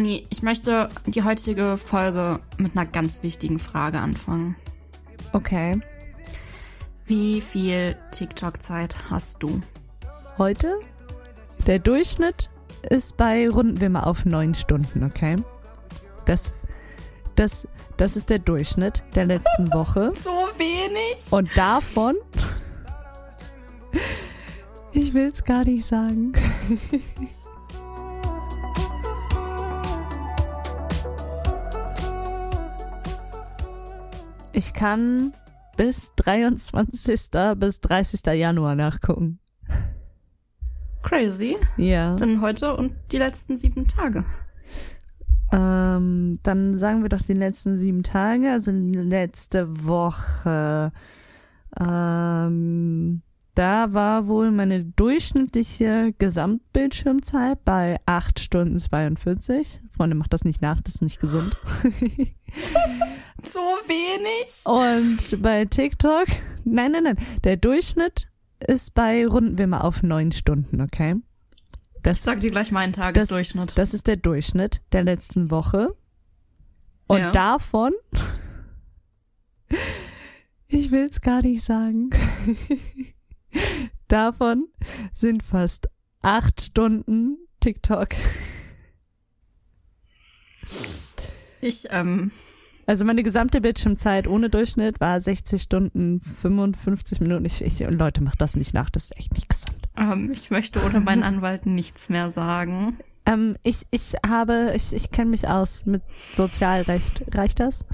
Anni, ich möchte die heutige Folge mit einer ganz wichtigen Frage anfangen. Okay. Wie viel TikTok-Zeit hast du? Heute? Der Durchschnitt ist bei, runden wir mal auf neun Stunden, okay? Das, das, das ist der Durchschnitt der letzten Woche. So wenig? Und davon, ich will es gar nicht sagen. Ich kann bis 23. bis 30. Januar nachgucken. Crazy. Ja. Dann heute und die letzten sieben Tage. Ähm, dann sagen wir doch die letzten sieben Tage, also letzte Woche. Ähm, da war wohl meine durchschnittliche Gesamtbildschirmzeit bei 8 Stunden 42. Freunde, macht das nicht nach, das ist nicht gesund. so wenig? Und bei TikTok, nein, nein, nein, der Durchschnitt ist bei, runden wir mal auf 9 Stunden, okay? Das, ich sag dir gleich meinen Tagesdurchschnitt. Das, das ist der Durchschnitt der letzten Woche. Und ja. davon, ich will es gar nicht sagen, davon sind fast acht Stunden TikTok. Ich, ähm. Also meine gesamte Bildschirmzeit ohne Durchschnitt war 60 Stunden, 55 Minuten. Ich, ich, Leute, macht das nicht nach, das ist echt nicht gesund. Ähm, ich möchte ohne meinen Anwalt nichts mehr sagen. Ähm, ich, ich habe, ich, ich kenne mich aus mit Sozialrecht. Reicht das?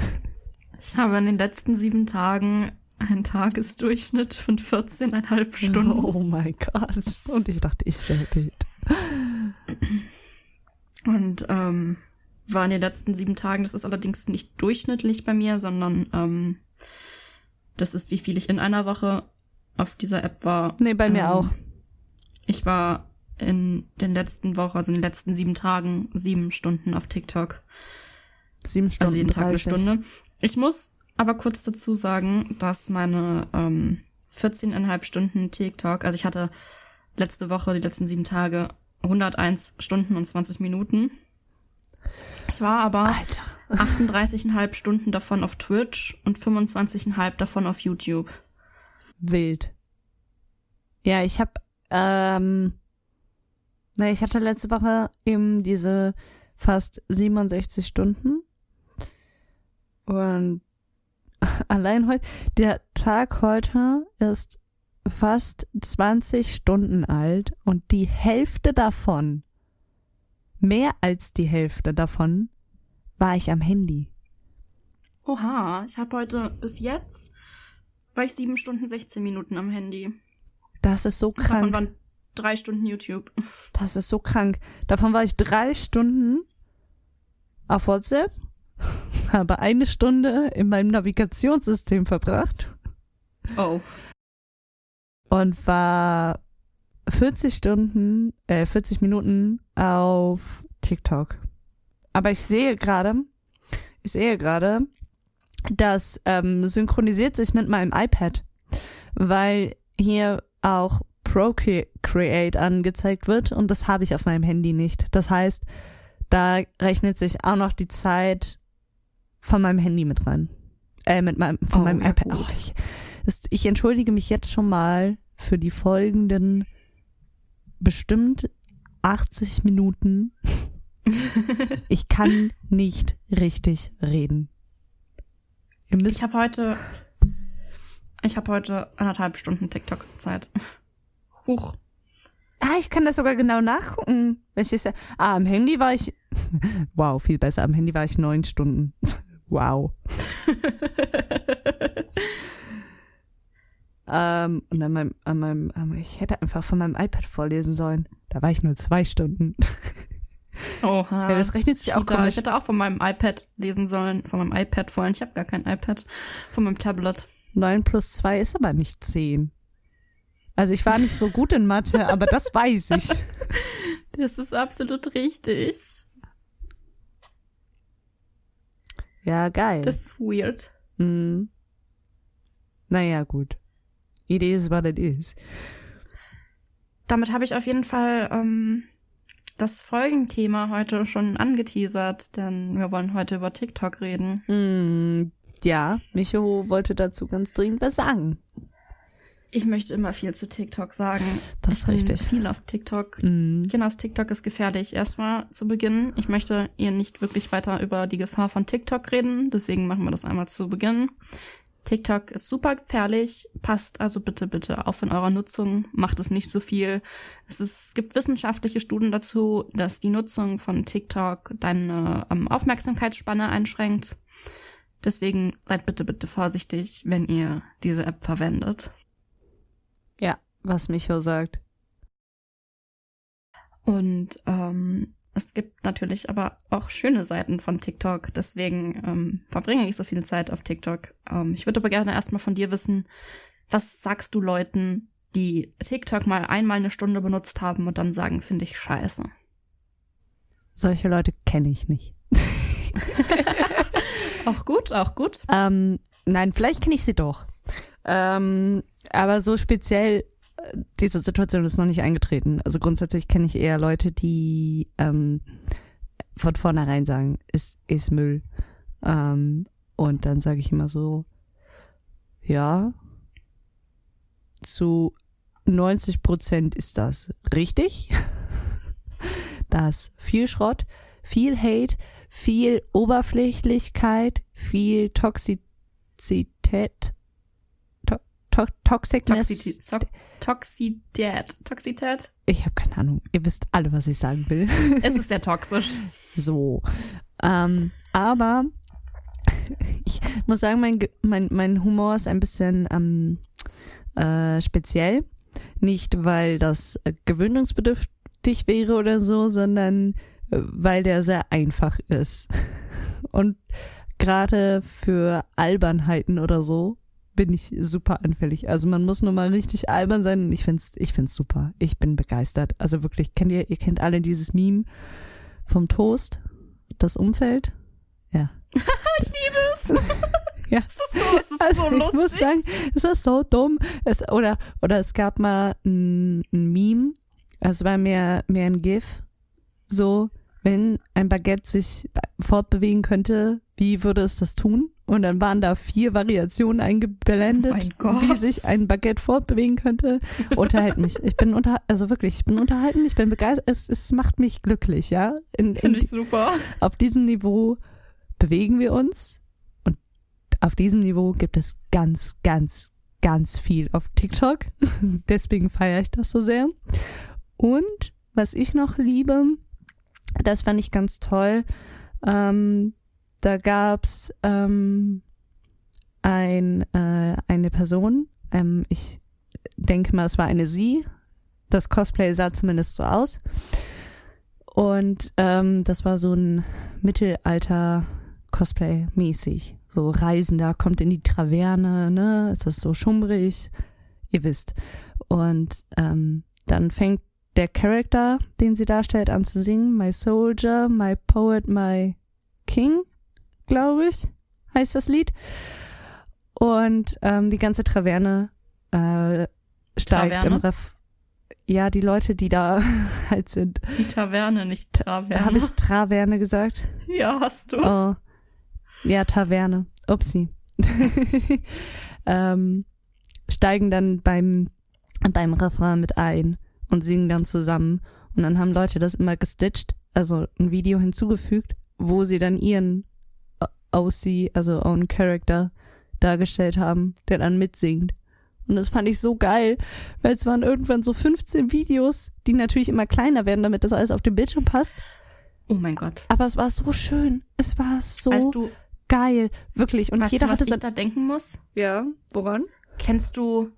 Ich habe in den letzten sieben Tagen einen Tagesdurchschnitt von 14,5 Stunden. Oh mein Gott. Und ich dachte, ich wäre wild. Und ähm, war in den letzten sieben Tagen, das ist allerdings nicht durchschnittlich bei mir, sondern ähm, das ist, wie viel ich in einer Woche auf dieser App war. Nee, bei mir ähm, auch. Ich war in den letzten Wochen, also in den letzten sieben Tagen, sieben Stunden auf TikTok. Sieben Stunden. Also jeden 30. Tag eine Stunde. Ich muss aber kurz dazu sagen, dass meine ähm, 14,5 Stunden TikTok, also ich hatte letzte Woche, die letzten sieben Tage, 101 Stunden und 20 Minuten. Ich war aber 38,5 Stunden davon auf Twitch und 25,5 davon auf YouTube. Wild. Ja, ich habe, ähm, na, ich hatte letzte Woche eben diese fast 67 Stunden. Und allein heute, der Tag heute ist fast 20 Stunden alt und die Hälfte davon Mehr als die Hälfte davon war ich am Handy. Oha, ich habe heute bis jetzt war ich sieben Stunden 16 Minuten am Handy. Das ist so krank. Davon waren drei Stunden YouTube. Das ist so krank. Davon war ich drei Stunden auf WhatsApp, habe eine Stunde in meinem Navigationssystem verbracht. Oh. Und war 40 Stunden, äh, 40 Minuten auf TikTok. Aber ich sehe gerade, ich sehe gerade, das ähm, synchronisiert sich mit meinem iPad, weil hier auch Procreate angezeigt wird und das habe ich auf meinem Handy nicht. Das heißt, da rechnet sich auch noch die Zeit von meinem Handy mit rein. Äh, mit meinem, von oh, meinem ja, iPad. Oh, ich, ich entschuldige mich jetzt schon mal für die folgenden bestimmt 80 Minuten. ich kann nicht richtig reden. ich habe heute, ich habe heute anderthalb Stunden TikTok-Zeit. Huch. Ah, ich kann das sogar genau nachgucken. Welches, ah, am Handy war ich, wow, viel besser. Am Handy war ich neun Stunden. Wow. Ähm, und an meinem, an meinem, meinem, ich hätte einfach von meinem iPad vorlesen sollen. Da war ich nur zwei Stunden. Oha. Ja, das rechnet sich auch komisch. Ich hätte auch von meinem iPad lesen sollen, von meinem iPad vorhin. Ich habe gar kein iPad, von meinem Tablet. Neun plus zwei ist aber nicht zehn. Also ich war nicht so gut in Mathe, aber das weiß ich. Das ist absolut richtig. Ja, geil. Das ist weird. Mhm. Naja, gut. It is what it is. Damit habe ich auf jeden Fall ähm, das Folgenthema heute schon angeteasert, denn wir wollen heute über TikTok reden. Hm, ja, Micho wollte dazu ganz dringend was sagen. Ich möchte immer viel zu TikTok sagen. Das ist richtig. Viel auf TikTok. Mhm. Kinders TikTok ist gefährlich. Erstmal zu Beginn. Ich möchte ihr nicht wirklich weiter über die Gefahr von TikTok reden. Deswegen machen wir das einmal zu Beginn. TikTok ist super gefährlich. Passt also bitte, bitte auf in eurer Nutzung. Macht es nicht so viel. Es, ist, es gibt wissenschaftliche Studien dazu, dass die Nutzung von TikTok deine ähm, Aufmerksamkeitsspanne einschränkt. Deswegen seid bitte, bitte vorsichtig, wenn ihr diese App verwendet. Was Micho sagt. Und ähm, es gibt natürlich aber auch schöne Seiten von TikTok. Deswegen ähm, verbringe ich so viel Zeit auf TikTok. Ähm, ich würde aber gerne erstmal von dir wissen, was sagst du Leuten, die TikTok mal einmal eine Stunde benutzt haben und dann sagen, finde ich scheiße. Solche Leute kenne ich nicht. Auch gut, auch gut. Ähm, nein, vielleicht kenne ich sie doch. Ähm, aber so speziell, diese Situation ist noch nicht eingetreten. Also grundsätzlich kenne ich eher Leute, die ähm, von vornherein sagen, ist, ist Müll. Ähm, und dann sage ich immer so, ja, zu 90 Prozent ist das richtig. Das viel Schrott, viel Hate, viel Oberflächlichkeit, viel Toxizität, to to Toxicness. Toxität. So? Ich habe keine Ahnung. Ihr wisst alle, was ich sagen will. Es ist sehr toxisch. So. Ähm, aber ich muss sagen, mein, mein, mein Humor ist ein bisschen ähm, äh, speziell. Nicht, weil das äh, gewöhnungsbedürftig wäre oder so, sondern äh, weil der sehr einfach ist. Und gerade für Albernheiten oder so bin ich super anfällig. Also man muss nur mal richtig albern sein und ich find's, ich find's super. Ich bin begeistert. Also wirklich, kennt ihr, ihr kennt alle dieses Meme vom Toast, das Umfeld? Ja. ich liebe es. Ja. Es ist so, es ist Also so ich lustig. muss sagen, es ist so dumm. Es, oder, oder es gab mal ein, ein Meme, es war mehr, mehr ein GIF, so, wenn ein Baguette sich fortbewegen könnte, wie würde es das tun? Und dann waren da vier Variationen eingeblendet, Oh wie sich ein Baguette fortbewegen könnte. Unterhalt mich. Ich bin unter, also wirklich, ich bin unterhalten, ich bin begeistert, es, es macht mich glücklich, ja. In, in, Finde ich super. auf diesem Niveau bewegen wir uns und auf diesem Niveau gibt es ganz, ganz, ganz viel auf TikTok. Deswegen feiere ich das so sehr. Und was ich noch liebe, das fand ich ganz toll, ähm, da gab's ähm, ein, äh, eine Person, ähm, ich denke mal, es war eine sie, das Cosplay sah zumindest so aus. Und ähm, das war so ein Mittelalter-Cosplay-mäßig. So Reisender kommt in die Traverne, ne? Es ist so schummrig, ihr wisst. Und ähm, dann fängt der Charakter, den sie darstellt, an zu singen. My Soldier, My Poet, My King, glaube ich, heißt das Lied. Und ähm, die ganze Traverne äh, steigt Traverne? im Ref. Ja, die Leute, die da halt sind. Die Taverne, nicht Traverne. Habe ich Traverne gesagt? ja, hast du. Oh. Ja, Taverne. Upsi. ähm, steigen dann beim, beim Refrain mit ein und singen dann zusammen. Und dann haben Leute das immer gestitcht, also ein Video hinzugefügt, wo sie dann ihren OC, also Own Character, dargestellt haben, der dann mitsingt. Und das fand ich so geil, weil es waren irgendwann so 15 Videos, die natürlich immer kleiner werden, damit das alles auf dem Bildschirm passt. Oh mein Gott. Aber es war so schön. Es war so Weißt du, geil, wirklich. Und weißt jeder du, was hatte ich da denken muss? Ja, woran? Kennst du,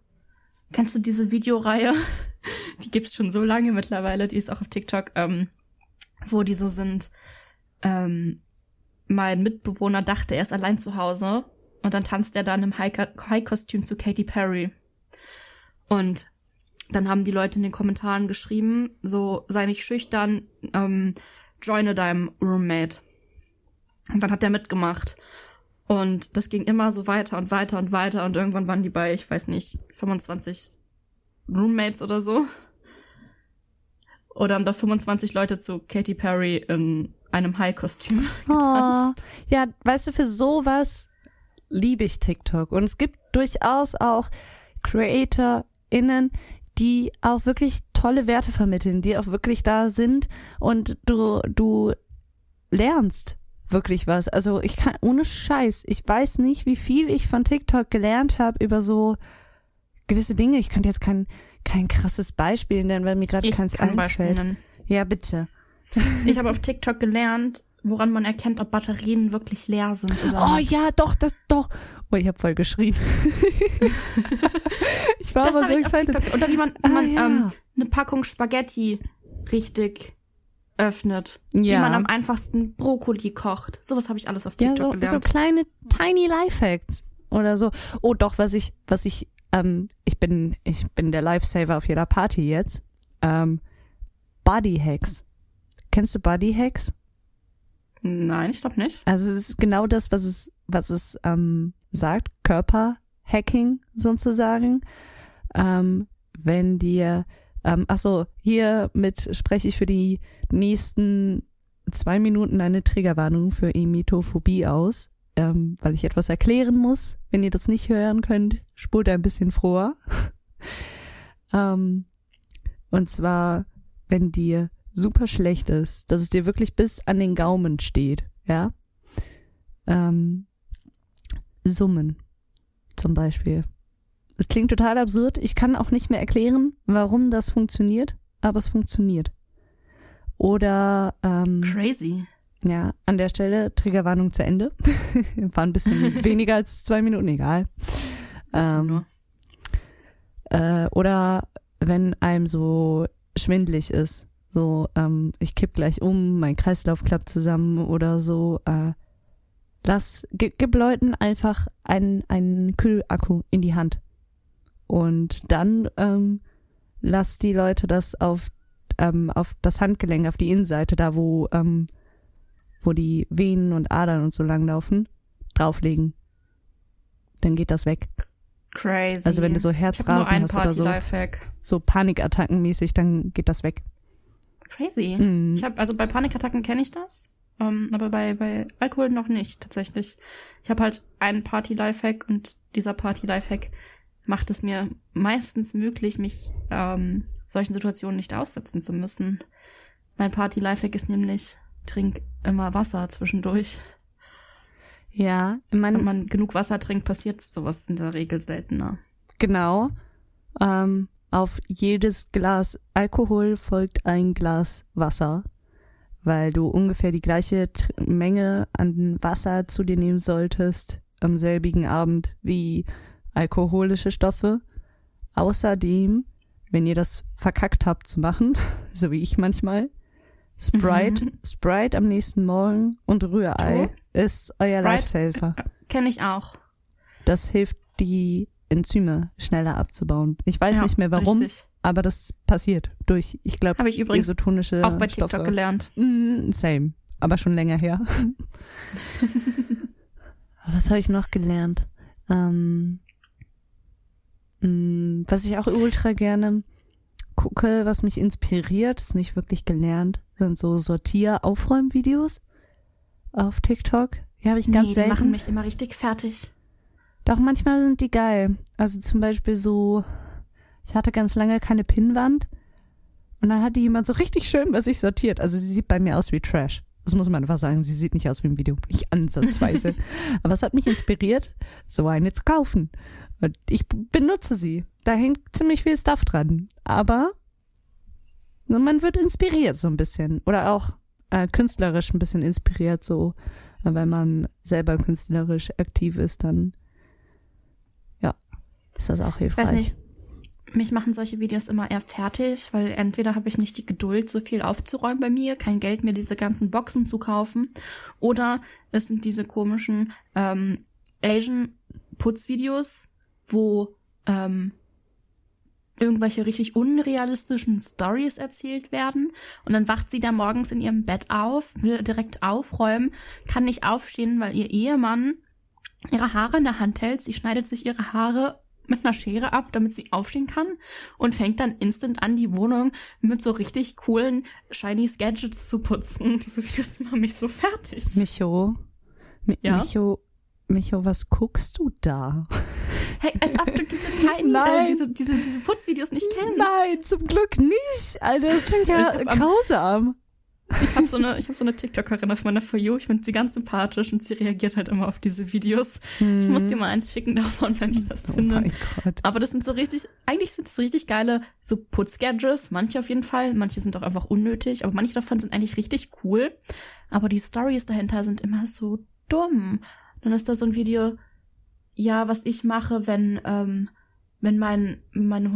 kennst du diese Videoreihe? Die gibt's schon so lange mittlerweile, die ist auch auf TikTok, ähm, wo die so sind, ähm, mein Mitbewohner dachte, er ist allein zu Hause und dann tanzt er dann im High- High-Kostüm zu Katy Perry. Und dann haben die Leute in den Kommentaren geschrieben, so sei nicht schüchtern, ähm, joine deinem Roommate. Und dann hat er mitgemacht. Und das ging immer so weiter und weiter und weiter und irgendwann waren die bei, ich weiß nicht, 25 Roommates oder so. Oder haben da 25 Leute zu Katy Perry in einem High-Kostüm Oh, getanzt. ja, weißt du, für sowas liebe ich TikTok. Und es gibt durchaus auch CreatorInnen, die auch wirklich tolle Werte vermitteln, die auch wirklich da sind und du, du lernst wirklich was. Also ich kann, ohne Scheiß, ich weiß nicht, wie viel ich von TikTok gelernt habe über so gewisse Dinge. Ich könnte jetzt kein, kein krasses Beispiel nennen, weil mir gerade keins kann Beispiel einfällt. nennen. Ja, bitte. Ich habe auf TikTok gelernt, woran man erkennt, ob Batterien wirklich leer sind oder Oh nicht. ja, doch, das doch. Oh, ich habe voll geschrien. ich war Das aber so ich auf excited. TikTok. Oder wie man, Ah, wie man ja. ähm, eine Packung Spaghetti richtig öffnet. Wie Ja. man am einfachsten Brokkoli kocht. Sowas habe ich alles auf Ja, TikTok so, so gelernt. kleine tiny Lifehacks oder so. Oh, doch, was ich, was ich, ähm, ich bin, ich bin der Lifesaver auf jeder Party jetzt. Ähm, Body Hacks. Kennst du Body Hacks? Nein, ich glaube nicht. Also es ist genau das, was es, was es ähm, sagt, Körperhacking sozusagen. Ähm, wenn dir, ähm, ach so, hiermit spreche ich für die nächsten zwei Minuten eine Triggerwarnung für Emetophobie aus, ähm, weil ich etwas erklären muss. Wenn ihr das nicht hören könnt, spult ein bisschen vor. ähm, und zwar, wenn dir super schlecht ist, dass es dir wirklich bis an den Gaumen steht, ja. Ähm, Summen zum Beispiel. Es klingt total absurd. Ich kann auch nicht mehr erklären, warum das funktioniert, aber es funktioniert. Oder ähm, Crazy. ja, an der Stelle Triggerwarnung zu Ende. War ein bisschen weniger als zwei Minuten, egal. Ähm, nur. äh, oder wenn einem so schwindlig ist, so ähm, ich kipp gleich um, mein Kreislauf klappt zusammen oder so, äh, lass, gib, gib Leuten einfach einen, einen Kühlakku in die Hand. Und dann ähm, lass die Leute das auf, ähm, auf das Handgelenk, auf die Innenseite, da wo, ähm, wo die Venen und Adern und so lang laufen, drauflegen. Dann geht das weg. Crazy. Also wenn du so Herzrasen hast oder so, so Panikattackenmäßig, dann geht das weg. Crazy. Mhm. Ich habe also bei Panikattacken kenne ich das, ähm, aber bei bei Alkohol noch nicht tatsächlich. Ich habe halt einen Party Lifehack und dieser Party Lifehack macht es mir meistens möglich, mich ähm, solchen Situationen nicht aussetzen zu müssen. Mein Party Lifehack ist nämlich trink immer Wasser zwischendurch. Ja, ich Wenn man genug Wasser trinkt, passiert sowas in der Regel seltener. genau. Ähm, auf jedes Glas Alkohol folgt ein Glas Wasser, weil du ungefähr die gleiche Menge an Wasser zu dir nehmen solltest am selbigen Abend wie alkoholische Stoffe. Außerdem, wenn ihr das verkackt habt zu machen, so wie ich manchmal, Sprite, Sprite am nächsten Morgen und Rührei ist euer Sprite? Lifesaver. Kenne ich auch. Das hilft, die Enzyme schneller abzubauen. Ich weiß Ja, nicht mehr warum, richtig. aber das passiert durch, ich glaube, Habe ich übrigens isotonische auch bei TikTok Stoffe. gelernt. Mm, same, aber schon länger her. Was habe ich noch gelernt? Ähm, mm, was ich auch ultra gerne gucke, was mich inspiriert, ist nicht wirklich gelernt, sind so Sortier-Aufräum-Videos auf TikTok. Die habe ich ganz nee, die selten. machen mich immer richtig fertig. Doch manchmal sind die geil. Also zum Beispiel so, ich hatte ganz lange keine Pinnwand und dann hat die jemand so richtig schön bei sich sortiert. Also sie sieht bei mir aus wie Trash. Das muss man einfach sagen. Sie sieht nicht aus wie im Video. Nicht ansatzweise. Aber es hat mich inspiriert, so eine zu kaufen. Und ich benutze sie. Da hängt ziemlich viel Stuff dran. Aber man wird inspiriert so ein bisschen. Oder auch äh, künstlerisch ein bisschen inspiriert so. Wenn man selber künstlerisch aktiv ist, dann ist das auch Ich hilfreich. weiß nicht. Mich machen solche Videos immer eher fertig, weil entweder habe ich nicht die Geduld, so viel aufzuräumen bei mir, kein Geld, mir diese ganzen Boxen zu kaufen, oder es sind diese komischen ähm, Asian-Putzvideos, wo ähm, irgendwelche richtig unrealistischen Stories erzählt werden und dann wacht sie da morgens in ihrem Bett auf, will direkt aufräumen, kann nicht aufstehen, weil ihr Ehemann ihre Haare in der Hand hält, sie schneidet sich ihre Haare mit einer Schere ab, damit sie aufstehen kann und fängt dann instant an, die Wohnung mit so richtig coolen Shiny Gadgets zu putzen. Diese Videos machen mich so fertig. Micho, Mi Ja? Micho, Micho, was guckst du da? Hey, als ob du diese Tiny, Nein. äh, diese, diese, diese Putzvideos nicht kennst. Nein, zum Glück nicht. Alter, das klingt ja grausam. Ich habe so eine, ich habe so eine TikTokerin auf meiner For You. Ich finde sie ganz sympathisch und sie reagiert halt immer auf diese Videos. Ich muss dir mal eins schicken davon, wenn ich das Oh finde. mein Gott. Aber das sind so richtig, eigentlich sind es so richtig geile so Putzgadgets, manche auf jeden Fall, manche sind auch einfach unnötig, aber manche davon sind eigentlich richtig cool. Aber die Stories dahinter sind immer so dumm. Dann ist da so ein Video, ja, was ich mache, wenn, ähm, wenn mein, meine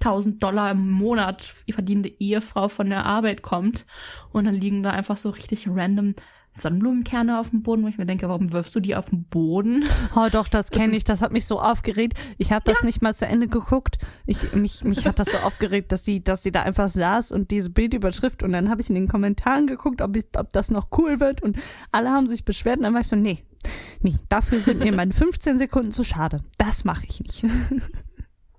150.000 Dollar im Monat verdienende Ehefrau von der Arbeit kommt und dann liegen da einfach so richtig random Sonnenblumenkerne auf dem Boden, wo ich mir denke, warum wirfst du die auf den Boden? Oh doch, das kenne ich. Das hat mich so aufgeregt. Ich habe das nicht mal zu Ende geguckt. Ich mich mich hat das so aufgeregt, dass sie dass sie da einfach saß und diese Bildüberschrift und dann habe ich in den Kommentaren geguckt, ob ich, ob das noch cool wird und alle haben sich beschwert und dann war ich so nee. Nee, dafür sind mir meine 15 Sekunden zu schade. Das mache ich nicht.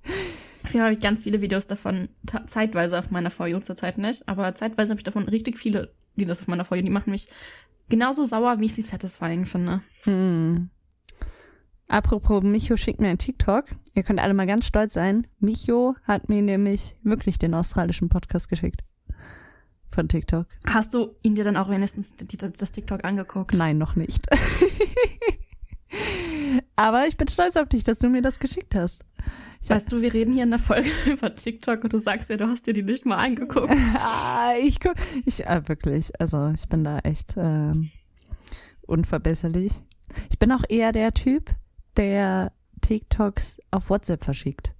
Auf jeden Fall habe ich ganz viele Videos davon, zeitweise auf meiner For You, zurzeit nicht, aber zeitweise habe ich davon richtig viele Videos auf meiner For You, die machen mich genauso sauer, wie ich sie satisfying finde. Apropos, Micho schickt mir ein TikTok. Ihr könnt alle mal ganz stolz sein. Micho hat mir nämlich wirklich den australischen Podcast geschickt. Von TikTok. Hast du ihn dir dann auch wenigstens das TikTok angeguckt? Nein, noch nicht. Aber ich bin stolz auf dich, dass du mir das geschickt hast. Weißt du, wir reden hier in der Folge über TikTok und du sagst ja, du hast dir die nicht mal angeguckt. Ah, ich guck, ich, äh, wirklich, also ich bin da echt ähm, unverbesserlich. Ich bin auch eher der Typ, der TikToks auf WhatsApp verschickt.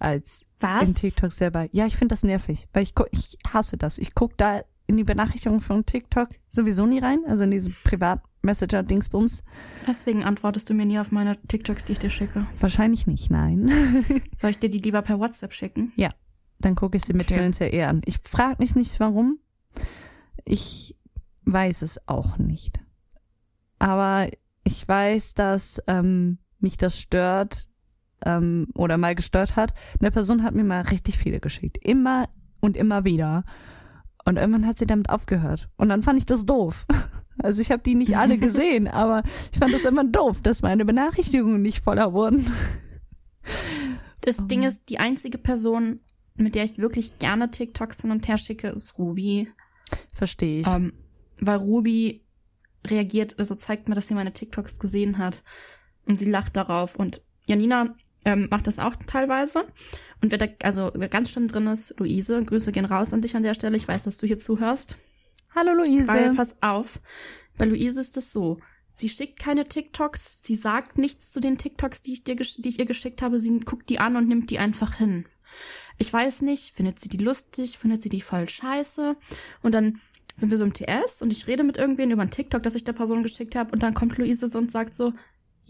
Als Was? in TikTok selber. Ja, ich finde das nervig, weil ich guck, ich hasse das. Ich guck da in die Benachrichtigungen von TikTok sowieso nie rein, also in diese Privat-Messenger-Dingsbums. Deswegen antwortest du mir nie auf meine TikToks, die ich dir schicke. Wahrscheinlich nicht, nein. Soll ich dir die lieber per WhatsApp schicken? Ja, dann gucke ich sie Okay. tendenziell eher an. Ich frage mich nicht, warum. Ich weiß es auch nicht. Aber ich weiß, dass ähm, mich das stört ähm, oder mal gestört hat. Eine Person hat mir mal richtig viele geschickt. Immer und immer wieder. Und irgendwann hat sie damit aufgehört. Und dann fand ich das doof. Also ich habe die nicht alle gesehen, aber ich fand das immer doof, dass meine Benachrichtigungen nicht voller wurden. Das Ding ist, die einzige Person, mit der ich wirklich gerne TikToks hin und her schicke, ist Ruby. Verstehe ich. Ähm, weil Ruby reagiert, also zeigt mir, dass sie meine TikToks gesehen hat. Und sie lacht darauf. Und Janina ähm, macht das auch teilweise. Und wer da, also wer ganz schlimm drin ist, Luise, Grüße gehen raus an dich an der Stelle. Ich weiß, dass du hier zuhörst. Hallo Luise. Weil, pass auf, bei Luise ist es so. Sie schickt keine TikToks, sie sagt nichts zu den TikToks, die ich, dir, die ich ihr geschickt habe. Sie guckt die an und nimmt die einfach hin. Ich weiß nicht, findet sie die lustig, findet sie die voll scheiße. Und dann sind wir so im TS und ich rede mit irgendwen über ein TikTok, das ich der Person geschickt habe. Und dann kommt Luise so und sagt so,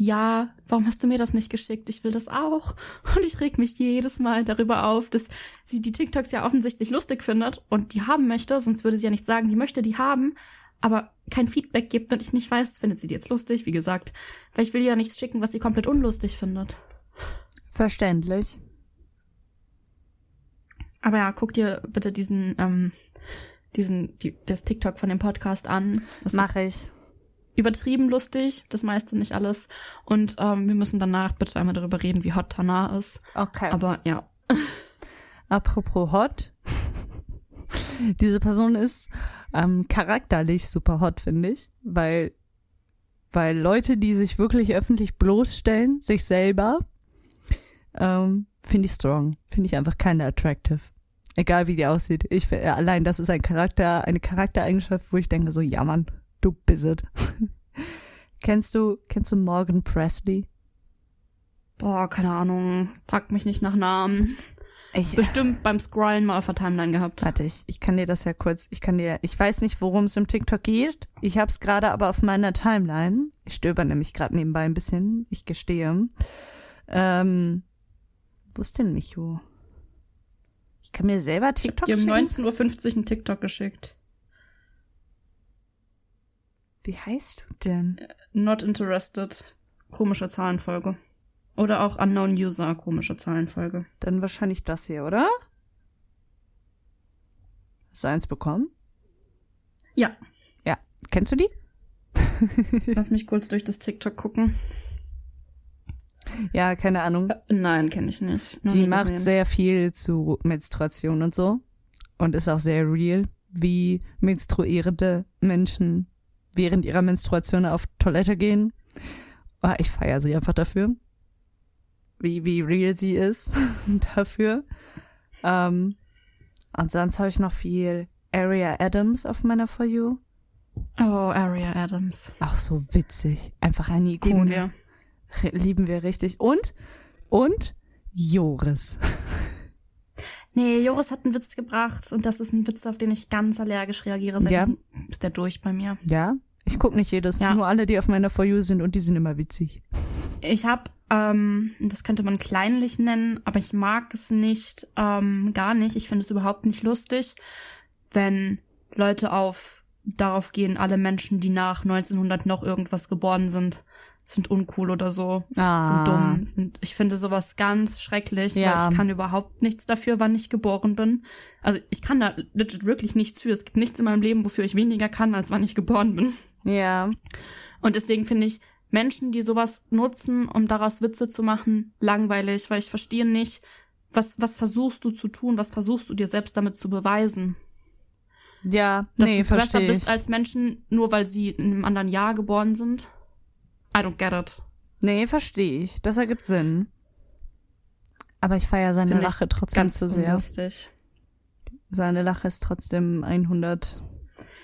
ja, warum hast du mir das nicht geschickt? Ich will das auch. Und ich reg mich jedes Mal darüber auf, dass sie die TikToks ja offensichtlich lustig findet und die haben möchte, sonst würde sie ja nicht sagen, die möchte die haben, aber kein Feedback gibt und ich nicht weiß, findet sie die jetzt lustig, wie gesagt. Weil ich will ihr ja nichts schicken, was sie komplett unlustig findet. Verständlich. Aber ja, guck dir bitte diesen, ähm, diesen, die, das TikTok von dem Podcast an. Das ist Mache ich. Übertrieben lustig, das meiste nicht alles. Und ähm, wir müssen danach bitte einmal darüber reden, wie hot Tana ist. Okay. Aber ja. Apropos hot. Diese Person ist ähm, charakterlich super hot, finde ich, weil weil Leute, die sich wirklich öffentlich bloßstellen, sich selber, ähm, finde ich strong, finde ich einfach keine attractive. Egal wie die aussieht. Ich äh, allein das ist ein Charakter, eine Charaktereigenschaft, wo ich denke so, ja Mann, du bist it. kennst du kennst du Morgan Presley? Boah, keine Ahnung. Frag mich nicht nach Namen. Ich Bestimmt beim Scrollen mal auf der Timeline gehabt. Warte, ich, ich kann dir das ja kurz, ich kann dir, ich weiß nicht, worum es im TikTok geht. Ich hab's gerade aber auf meiner Timeline. Ich stöber nämlich gerade nebenbei ein bisschen, ich gestehe. Ähm, wo ist denn Micho? Ich kann mir selber Ich hab TikTok dir um schicken. 19.50 Uhr einen TikTok geschickt. Wie heißt du denn? Not interested. Komische Zahlenfolge. Oder auch Unknown User, komische Zahlenfolge. Dann wahrscheinlich das hier, oder? Hast du eins bekommen? Ja. Ja. Kennst du die? Lass mich kurz durch das TikTok gucken. Ja, keine Ahnung. Äh, nein, kenne ich nicht. Noch Die macht gesehen. sehr viel zu Menstruation und so. Und ist auch sehr real, wie menstruierende Menschen während ihrer Menstruation auf Toilette gehen. Ah, ich feiere sie einfach dafür. Wie, wie real sie ist dafür. Ähm, und sonst habe ich noch viel Area Adams auf meiner For You. Oh, Aria Adams. Auch so witzig. Einfach eine Ikone. Lieben wir. Re- Lieben wir richtig. Und, und Joris. Nee, Joris hat einen Witz gebracht und das ist ein Witz, auf den ich ganz allergisch reagiere. Seitdem ist der durch bei mir. Ja? Ich guck nicht jedes, Ja. nur alle, die auf meiner For You sind und die sind immer witzig. Ich habe, ähm, das könnte man kleinlich nennen, aber ich mag es nicht, ähm, gar nicht. Ich finde es überhaupt nicht lustig, wenn Leute auf darauf gehen, alle Menschen, die nach 1900 noch irgendwas geboren sind, sind uncool oder so, Ah. sind dumm. Sind, ich finde sowas ganz schrecklich, Ja. weil ich kann überhaupt nichts dafür, wann ich geboren bin. Also ich kann da legit wirklich nichts für. Es gibt nichts in meinem Leben, wofür ich weniger kann, als wann ich geboren bin. Ja. Und deswegen finde ich Menschen, die sowas nutzen, um daraus Witze zu machen, langweilig, weil ich verstehe nicht, was, was versuchst du zu tun, was versuchst du dir selbst damit zu beweisen? Ja, Dass nee, du besser bist als Menschen, nur weil sie in einem anderen Jahr geboren sind? I don't get it. Nee, verstehe ich. Das ergibt Sinn. Aber ich feiere seine Finde ich Lache trotzdem Ganz zu sehr. unlustig. Seine Lache ist trotzdem 100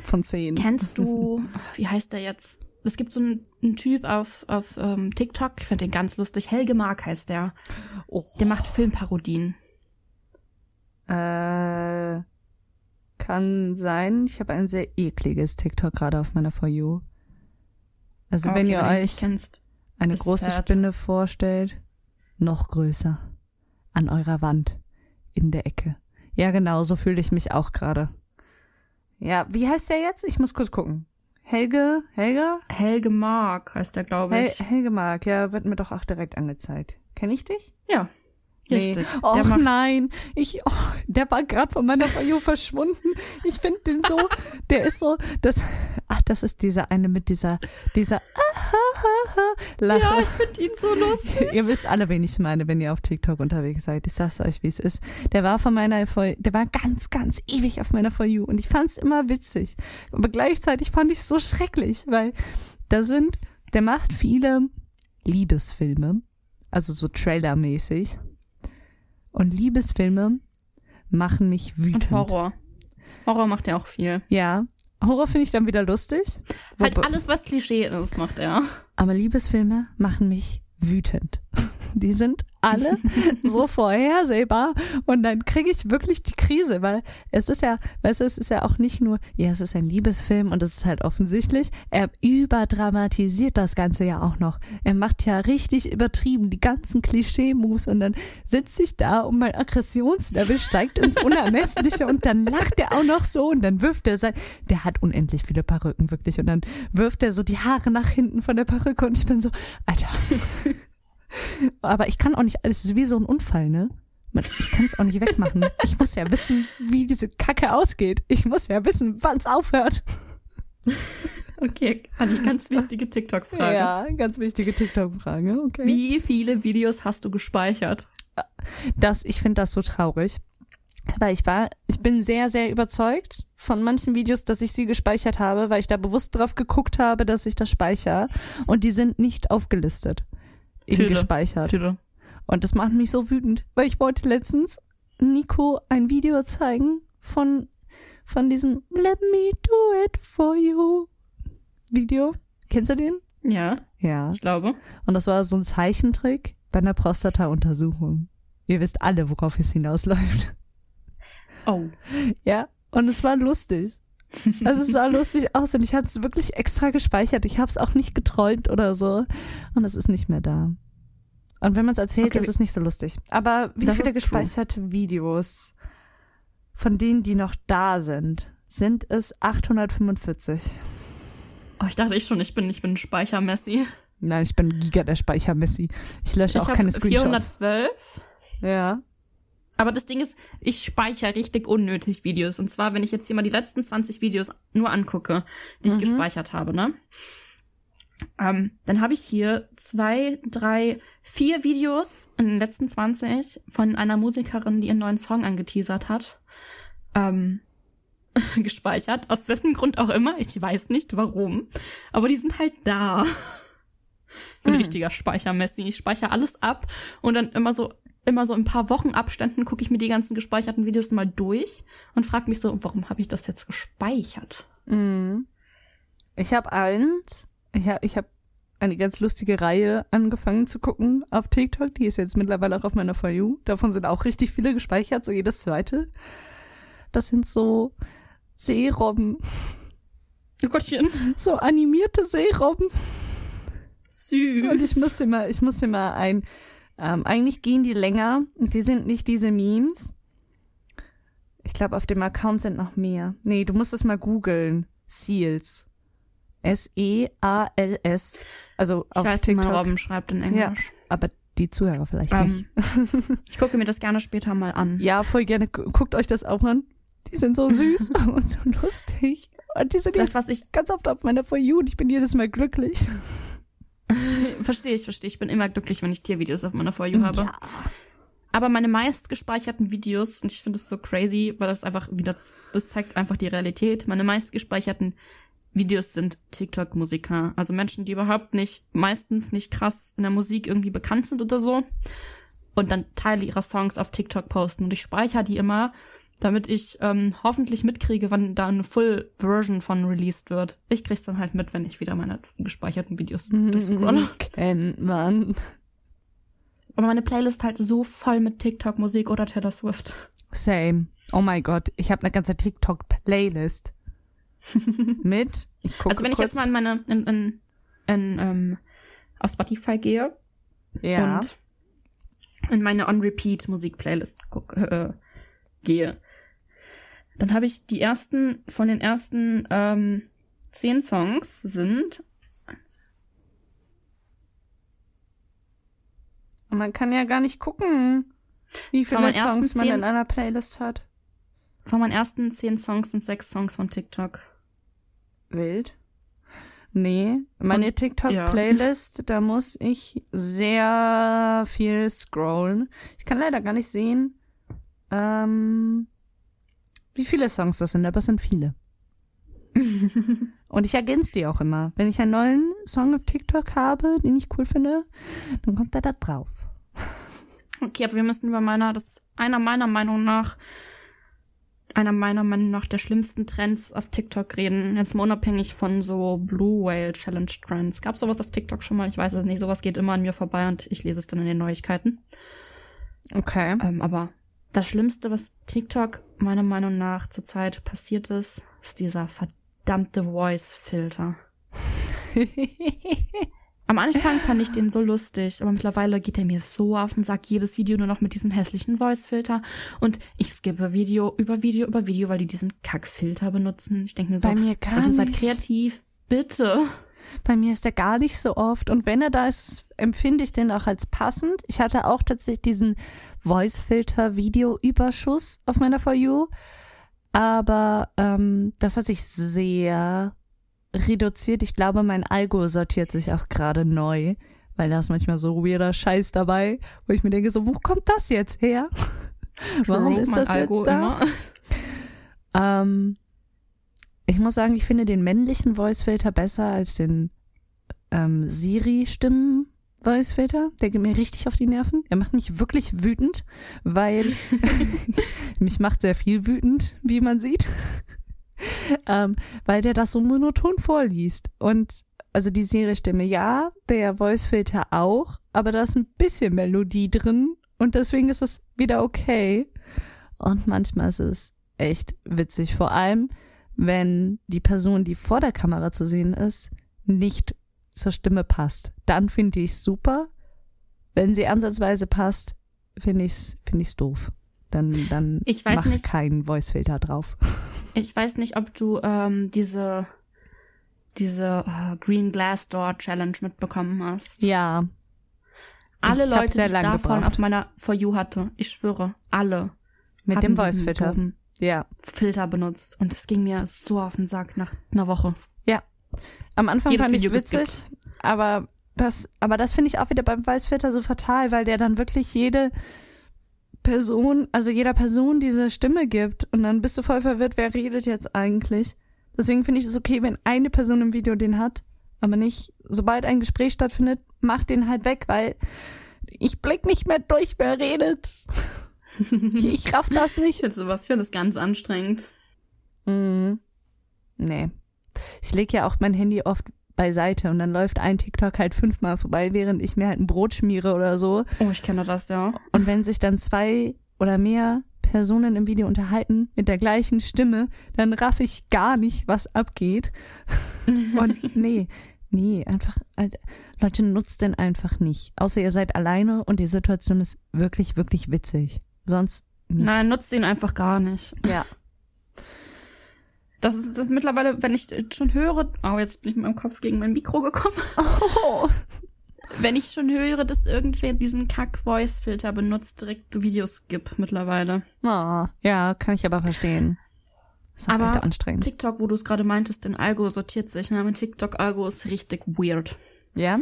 von 10. Kennst du, wie heißt der jetzt? Es gibt so einen, einen Typ auf, auf ähm, TikTok, ich finde den ganz lustig. Helge Mark heißt der. Oh. Der macht Filmparodien. Äh, kann sein. Ich habe ein sehr ekliges TikTok gerade auf meiner For You. Also wenn Okay, ihr du ihn euch kennst. eine große sad. Spinne vorstellt, noch größer. An eurer Wand. In der Ecke. Ja, genau, so fühle ich mich auch gerade. Ja, wie heißt der jetzt? Ich muss kurz gucken. Helge, Helge? Helge Mark heißt der, glaube Hel ich. Helge Mark, ja, wird mir doch auch direkt angezeigt. Kenn ich dich? Ja, richtig. Nee. Och nein, ich, oh, der war gerade von meiner You verschwunden. Ich finde den so, der ist so, das, ach, das ist dieser eine mit dieser, dieser Lache. ja, ich finde ihn so lustig. Ihr wisst alle, wen ich meine, wenn ihr auf TikTok unterwegs seid. Ich sag's euch, wie es ist. Der war von meiner For, der war ganz, ganz ewig auf meiner For You und ich fand's immer witzig. Aber gleichzeitig fand ich so schrecklich, weil da sind, der macht viele Liebesfilme, also so Trailer-mäßig. Und Liebesfilme machen mich wütend. Und Horror. Horror macht er auch viel. Ja. Horror finde ich dann wieder lustig. Halt alles, was Klischee ist, macht er. Aber Liebesfilme machen mich wütend. Die sind alle so vorhersehbar und dann kriege ich wirklich die Krise, weil es ist ja, weißt du, es ist ja auch nicht nur, ja, es ist ein Liebesfilm und es ist halt offensichtlich, er überdramatisiert das Ganze ja auch noch. Er macht ja richtig übertrieben die ganzen Klischee-Moves und dann sitze ich da und mein Aggressionslevel steigt ins Unermessliche und dann lacht er auch noch so und dann wirft er sein, der hat unendlich viele Perücken wirklich und dann wirft er so die Haare nach hinten von der Perücke und ich bin so, Alter. Aber ich kann auch nicht alles, es ist wie so ein Unfall, ne? Ich kann es auch nicht wegmachen. Ich muss ja wissen, wie diese Kacke ausgeht. Ich muss ja wissen, wann es aufhört. Okay, Anni, ganz wichtige TikTok-Frage. Ja, ganz wichtige TikTok-Frage, okay. Wie viele Videos hast du gespeichert? Das, ich finde das so traurig. Weil ich war, ich bin sehr, sehr überzeugt von manchen Videos, dass ich sie gespeichert habe, weil ich da bewusst drauf geguckt habe, dass ich das speichere. Und die sind nicht aufgelistet. In gespeichert. Viele. Und das macht mich so wütend, weil ich wollte letztens Nico ein Video zeigen von, von diesem Let me do it for you Video. Kennst du den? Ja, Ja. ich glaube. Und das war so ein Zeichentrick bei einer Prostata-Untersuchung. Ihr wisst alle, worauf es hinausläuft. Oh. Ja. Und es war lustig. Also es sah lustig aus und ich hatte es wirklich extra gespeichert. Ich habe es auch nicht geträumt oder so. Und es ist nicht mehr da. Und wenn man es erzählt, Okay, ist es nicht so lustig. Aber wie viele ist true. gespeicherte Videos von denen, die noch da sind, sind es 845? Oh, ich dachte ich schon, ich bin, ich bin ein Speichermessi. Nein, ich bin Giga der Speichermessi. Ich lösche auch ich keine habe Screenshots. 412. Ja. Aber das Ding ist, ich speichere richtig unnötig Videos. Und zwar, wenn ich jetzt hier mal die letzten 20 Videos nur angucke, die ich gespeichert habe, ne? Ähm, dann habe ich hier zwei, drei, vier Videos in den letzten 20 von einer Musikerin, die ihren neuen Song angeteasert hat. Ähm, gespeichert. Aus wessen Grund auch immer. Ich weiß nicht warum. Aber die sind halt da. Ich bin ein richtiger Speichermessi. Ich speichere alles ab und dann immer so, immer so in ein paar Wochen Abständen gucke ich mir die ganzen gespeicherten Videos mal durch und frage mich so, warum habe ich das jetzt gespeichert? Ich habe eins, ich habe ich hab eine ganz lustige Reihe angefangen zu gucken auf TikTok. Die ist jetzt mittlerweile auch auf meiner For You. Davon sind auch richtig viele gespeichert, so jedes zweite. Das sind so Seerobben, Oh Gottchen. so animierte Seerobben. Süß. Und ich muss dir mal, ich muss dir mal ein, ähm, eigentlich gehen die länger. Die sind nicht diese Memes. Ich glaube, auf dem Account sind noch mehr. Nee, du musst es mal googeln. Seals. S-E-A-L-S. Also ich auf weiß, TikTok. Robben schreibt in Ja, Englisch. aber die Zuhörer vielleicht nicht. Ähm, ich gucke mir das gerne später mal an. Ja, voll gerne. Gu- Guckt euch das auch an. Die sind so süß und so lustig. Und die sind Das, was ich ganz oft auf meiner For You und ich bin jedes Mal glücklich. verstehe, ich verstehe. Ich bin immer glücklich, wenn ich Tiervideos auf meiner For You habe. Ja. Aber meine meist gespeicherten Videos, und ich finde es so crazy, weil das einfach wieder, das zeigt einfach die Realität. Meine meist gespeicherten Videos sind TikTok-Musiker. Also Menschen, die überhaupt nicht, meistens nicht krass in der Musik irgendwie bekannt sind oder so. Und dann Teile ihrer Songs auf TikTok posten. Und ich speichere die immer, damit ich ähm, hoffentlich mitkriege, wann da eine Full Version von released wird. Ich krieg's dann halt mit, wenn ich wieder meine gespeicherten Videos durchscrolle. Kennt man. Aber meine Playlist halt so voll mit TikTok-Musik oder Taylor Swift. Same. Oh mein Gott, ich habe eine ganze TikTok-Playlist. Mit, ich gucke Also wenn ich jetzt mal in meine in, in, in ähm, auf Spotify gehe ja, und in meine On Repeat Musik Playlist guck, äh, gehe, dann habe ich die ersten von den ersten ähm, zehn Songs sind man kann ja gar nicht gucken, wie viele Songs man zehn- in einer Playlist hat. von meinen ersten zehn Songs sind sechs Songs von TikTok. Wild. Nee, meine TikTok-Playlist, da muss ich sehr viel scrollen. Ich kann leider gar nicht sehen, ähm, wie viele Songs das sind, aber es sind viele. Und ich ergänze die auch immer. Wenn ich einen neuen Song auf TikTok habe, den ich cool finde, dann kommt er da drauf. Okay, aber wir müssen über meiner, das ist einer meiner Meinung nach, einer meiner Meinung nach der schlimmsten Trends auf TikTok reden. Jetzt mal unabhängig von so Blue Whale Challenge Trends. Gab sowas auf TikTok schon mal? Ich weiß es nicht. Sowas geht immer an mir vorbei und ich lese es dann in den Neuigkeiten. Okay. Ähm, aber das Schlimmste, was TikTok meiner Meinung nach zurzeit passiert ist, ist dieser verdammte Voice-Filter. Am Anfang fand ich den so lustig, aber mittlerweile geht er mir so auf den Sack, jedes Video nur noch mit diesem hässlichen Voice-Filter. Und ich skippe Video über Video über Video, weil die diesen Kack-Filter benutzen. Ich denke mir so, Bei mir gar Leute, seid nicht. kreativ, bitte. Bei mir ist er gar nicht so oft. Und wenn er da ist, empfinde ich den auch als passend. Ich hatte auch tatsächlich diesen Voice-Filter-Video-Überschuss auf meiner For You. Aber ähm, das hat sich sehr reduziert. Ich glaube, mein Algo sortiert sich auch gerade neu, weil da ist manchmal so weirder Scheiß dabei, wo ich mir denke, so, wo kommt das jetzt her? Warum True, ist mein das Algo jetzt da? Ähm, ich muss sagen, ich finde den männlichen Voicefilter besser als den ähm, Siri-Stimmen. Voicefilter, der geht mir richtig auf die Nerven. Er macht mich wirklich wütend, weil mich macht sehr viel wütend, wie man sieht. ähm, weil der das so monoton vorliest. Und also die Siri-Stimme ja, der Voicefilter auch, aber da ist ein bisschen Melodie drin und deswegen ist es wieder okay. Und manchmal ist es echt witzig, vor allem wenn die Person, die vor der Kamera zu sehen ist, nicht zur Stimme passt. Dann finde ich es super. Wenn sie ansatzweise passt, finde ich's finde ich's doof. Dann dann Ich weiß mach nicht. keinen Voicefilter drauf. Ich weiß nicht, ob du ähm, diese diese äh, Green Glass Door Challenge mitbekommen hast. Ja. Alle Ich Leute, die ich davon gebraucht. auf meiner For You hatte, ich schwöre, alle Mit dem Voice-Filter. doofen Ja. Filter benutzt. Und es ging mir so auf den Sack nach einer Woche. Ja. Am Anfang Jedes fand ich witzig, aber das, aber das finde ich auch wieder beim Weißfilter so fatal, weil der dann wirklich jede Person, also jeder Person diese Stimme gibt und dann bist du voll verwirrt, wer redet jetzt eigentlich. Deswegen finde ich es okay, wenn eine Person im Video den hat, aber nicht, sobald ein Gespräch stattfindet, mach den halt weg, weil ich blick nicht mehr durch, wer redet. ich, ich raff das Ich nicht. finde sowas, ich finde das ganz anstrengend. Mhm. Nee. Ich lege ja auch mein Handy oft beiseite und dann läuft ein TikTok halt fünfmal vorbei, während ich mir halt ein Brot schmiere oder so. Oh, ich kenne das, ja. Und wenn sich dann zwei oder mehr Personen im Video unterhalten mit der gleichen Stimme, dann raff ich gar nicht, was abgeht. Und nee, nee, einfach, also, Leute, nutzt den einfach nicht. Außer ihr seid alleine und die Situation ist wirklich, wirklich witzig. Sonst nicht. Nein, nutzt ihn einfach gar nicht. Ja. Das ist das ist mittlerweile, wenn ich schon höre, oh, jetzt bin ich mit meinem Kopf gegen mein Mikro gekommen. Oh. Wenn ich schon höre, dass irgendwer diesen Kack-Voice-Filter benutzt, direkt Videos skip mittlerweile. Oh, ja, kann ich aber verstehen. Ist Aber echt anstrengend. TikTok, wo du es gerade meintest, den Algo sortiert sich. Ne? Mein TikTok-Algo ist richtig weird. Ja?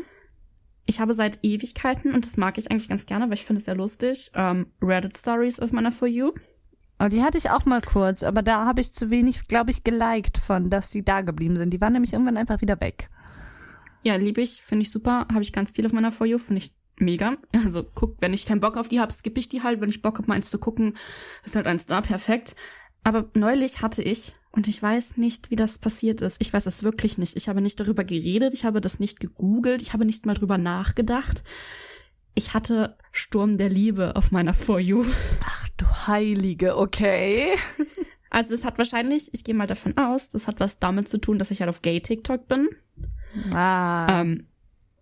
Ich habe seit Ewigkeiten, und das mag ich eigentlich ganz gerne, weil ich finde es sehr lustig, ähm, Reddit-Stories auf meiner For You. Oh, die hatte ich auch mal kurz, aber da habe ich zu wenig, glaube ich, geliked von, dass die da geblieben sind. Die waren nämlich irgendwann einfach wieder weg. Ja, liebe ich, finde ich super. Habe ich ganz viel auf meiner For You, finde ich mega. Also guck, wenn ich keinen Bock auf die habe, skippe ich die halt. Wenn ich Bock habe, mal eins zu gucken, ist halt eins da, perfekt. Aber neulich hatte ich, und ich weiß nicht, wie das passiert ist. Ich weiß es wirklich nicht. Ich habe nicht darüber geredet, ich habe das nicht gegoogelt, ich habe nicht mal drüber nachgedacht. Ich hatte Sturm der Liebe auf meiner For You. Ach du Heilige, okay. Also das hat wahrscheinlich, ich gehe mal davon aus, das hat was damit zu tun, dass ich halt auf Gay-TikTok bin. Ah. Ähm,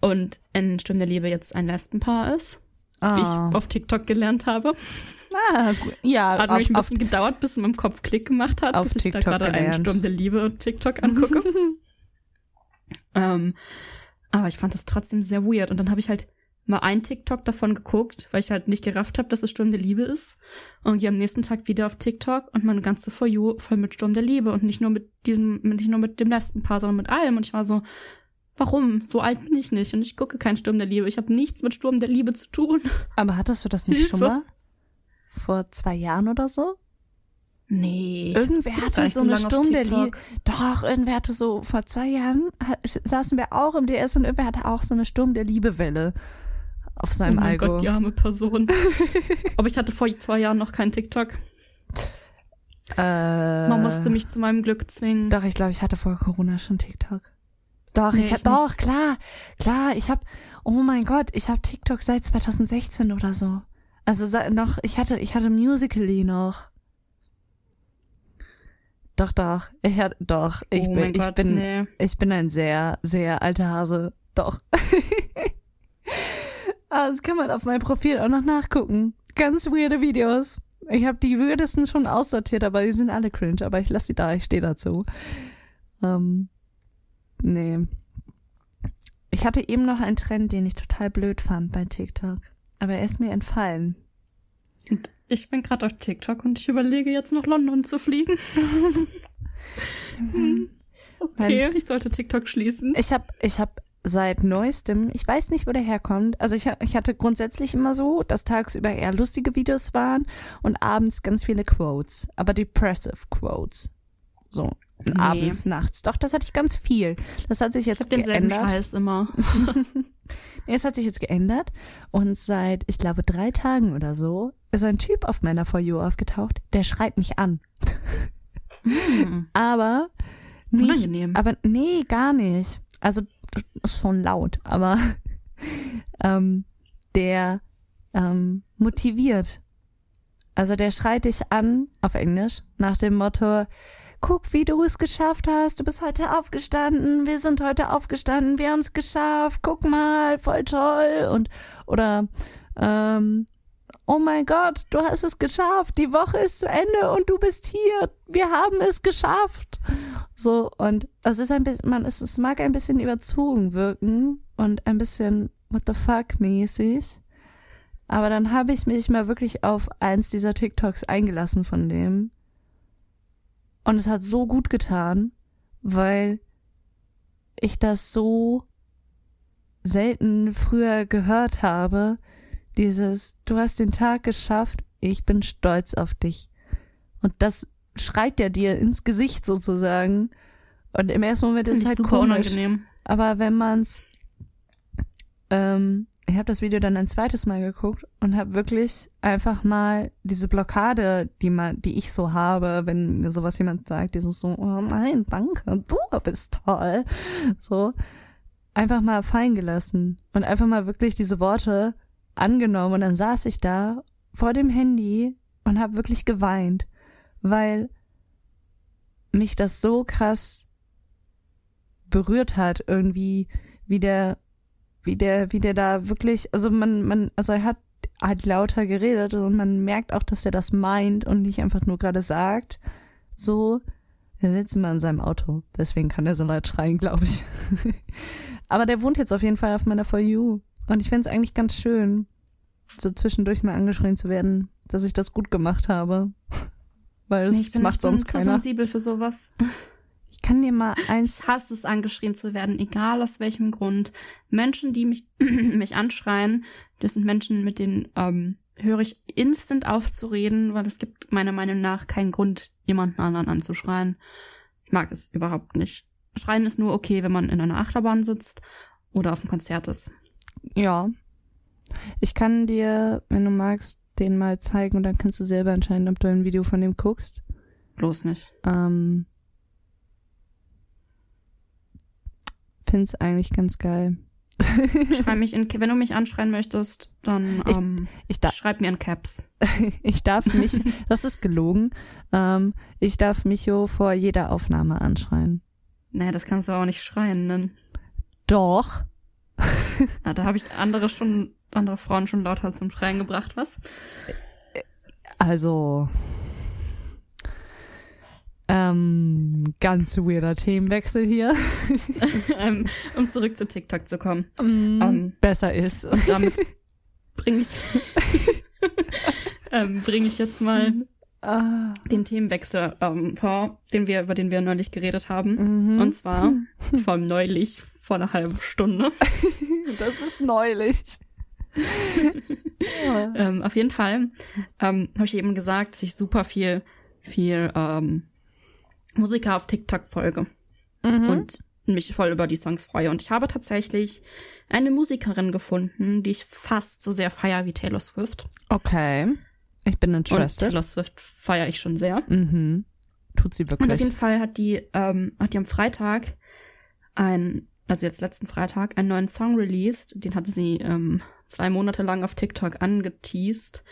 und in Sturm der Liebe jetzt ein Lesbenpaar ist, ah. wie ich auf TikTok gelernt habe. ah, gut. Ja, Hat auf, nämlich ein auf, bisschen gedauert, bis es in meinem Kopf Klick gemacht hat, auf dass ich TikTok da gerade einen. Sturm der Liebe TikTok angucke. ähm, aber ich fand das trotzdem sehr weird. Und dann habe ich halt mal ein TikTok davon geguckt, weil ich halt nicht gerafft habe, dass es Sturm der Liebe ist. Und gehe am nächsten Tag wieder auf TikTok und meine ganze For You voll mit Sturm der Liebe und nicht nur mit diesem, nicht nur mit dem Lesbenpaar, sondern mit allem. Und ich war so, warum? So alt bin ich nicht und ich gucke keinen Sturm der Liebe. Ich habe nichts mit Sturm der Liebe zu tun. aber hattest du das nicht Hilfe. schon mal? Vor zwei Jahren oder so? Nee. Irgendwer hatte so eine Sturm der. Liebe. Doch, irgendwer hatte so, vor zwei Jahren hat, saßen wir auch im DS und irgendwer hatte auch so eine Sturm der Liebe-Welle auf Oh seinem mein Algo. Gott, die arme Person. Aber ich hatte vor zwei Jahren noch kein TikTok. äh, Man musste mich zu meinem Glück zwingen. Doch, ich glaube, ich hatte vor Corona schon TikTok. Doch, Nee, ich, ich doch, nicht. klar, klar, ich habe, oh mein Gott, ich habe TikTok seit 2016 oder so. Also noch, ich hatte, ich hatte Musical.ly noch. Doch, doch, ich hatte, doch, ich oh bin, ich Gott, bin, nee. ich bin ein sehr, sehr alter Hase. Doch. Aber das kann man auf meinem Profil auch noch nachgucken. Ganz weirde Videos. Ich habe die weirdesten schon aussortiert, aber die sind alle cringe. Aber ich lasse die da, ich stehe dazu. Ähm, nee. Ich hatte eben noch einen Trend, den ich total blöd fand bei TikTok. Aber er ist mir entfallen. Und ich bin gerade auf TikTok und ich überlege jetzt nach London zu fliegen. okay, ich sollte TikTok schließen. Ich habe ich hab seit neuestem, ich weiß nicht, wo der herkommt. Also ich, ich hatte grundsätzlich immer so, dass tagsüber eher lustige Videos waren und abends ganz viele Quotes, aber depressive Quotes. So, Nee. abends, nachts. Doch, das hatte ich ganz viel. Das hat sich Ich jetzt habe denselben geändert. Scheiß immer. Nee, es hat sich jetzt geändert und seit, ich glaube, drei Tagen oder so ist ein Typ auf meiner For You aufgetaucht, der schreit mich an. aber nicht, Unangenehm. aber nee, gar nicht. Also ist schon laut, aber ähm, der ähm, motiviert. Also der schreit dich an auf Englisch nach dem Motto, guck, wie du es geschafft hast, du bist heute aufgestanden, wir sind heute aufgestanden, wir haben es geschafft, guck mal, voll toll. Und oder ähm, oh mein Gott, du hast es geschafft, die Woche ist zu Ende und du bist hier, wir haben es geschafft. So, und es ist ein bisschen, man, es, es mag ein bisschen überzogen wirken und ein bisschen what the fuck mäßig. Aber dann habe ich mich mal wirklich auf eins dieser TikToks eingelassen von dem. Und es hat so gut getan, weil ich das so selten früher gehört habe. Dieses, du hast den Tag geschafft, ich bin stolz auf dich. Und das schreit er dir ins Gesicht sozusagen. Und im ersten Moment ist es halt super komisch. unangenehm. Aber wenn man's, ähm, ich habe das Video dann ein zweites Mal geguckt und habe wirklich einfach mal diese Blockade, die man, die ich so habe, wenn mir sowas jemand sagt, dieses so, oh nein, danke, du bist toll, so einfach mal fallen gelassen und einfach mal wirklich diese Worte angenommen und dann saß ich da vor dem Handy und habe wirklich geweint, weil mich das so krass berührt hat, irgendwie, wie der, wie der, wie der da wirklich, also man, man, also er hat halt lauter geredet und man merkt auch, dass er das meint und nicht einfach nur gerade sagt. So, er sitzt immer in seinem Auto, deswegen kann er so laut schreien, glaube ich. Aber der wohnt jetzt auf jeden Fall auf meiner For You. Und ich finde es eigentlich ganz schön, so zwischendurch mal angeschrien zu werden, dass ich das gut gemacht habe. Weil das Nee, ich bin, macht ich bin sonst zu keiner. sensibel für sowas. Ich kann dir mal eins Ich hasse es, angeschrien zu werden, egal aus welchem Grund. Menschen, die mich, mich anschreien, das sind Menschen, mit denen ähm, höre ich instant auf zu reden, weil es gibt meiner Meinung nach keinen Grund, jemanden anderen anzuschreien. Ich mag es überhaupt nicht. Schreien ist nur okay, wenn man in einer Achterbahn sitzt oder auf einem Konzert ist. Ja. Ich kann dir, wenn du magst, den mal zeigen und dann kannst du selber entscheiden, ob du ein Video von dem guckst. Bloß nicht. Ähm, find's eigentlich ganz geil. Schrei mich in, wenn du mich anschreien möchtest, dann Ich- ähm, Ich, schreib mir in Caps. ich darf mich, das ist gelogen, ähm, ich darf Micho vor jeder Aufnahme anschreien. Naja, das kannst du auch nicht schreien nennen. Doch. Ah, da habe ich andere schon, andere Frauen schon lauter zum Schreien gebracht, was? Also, ähm, ganz weirder Themenwechsel hier. ähm, um zurück zu TikTok zu kommen. Mm, Ähm, besser ist. und damit bringe ich, ähm, bring ich jetzt mal Ah, den Themenwechsel ähm, vor, den wir, über den wir neulich geredet haben. mhm. Und zwar vor allem neulich, vor einer halben Stunde. das ist neulich. ja. Ähm, auf jeden Fall ähm, habe ich eben gesagt, dass ich super viel, viel ähm, Musiker auf TikTok folge und mich voll über die Songs freue. Und ich habe tatsächlich eine Musikerin gefunden, die ich fast so sehr feier wie Taylor Swift. Okay. Ich bin Und interested. Taylor Swift feiere ich schon sehr. Mhm. Tut sie Und auf jeden wirklich. Fall hat die, ähm, hat die am Freitag ein, also jetzt letzten Freitag, einen neuen Song released. Den hat sie ähm, zwei Monate lang auf TikTok angeteased.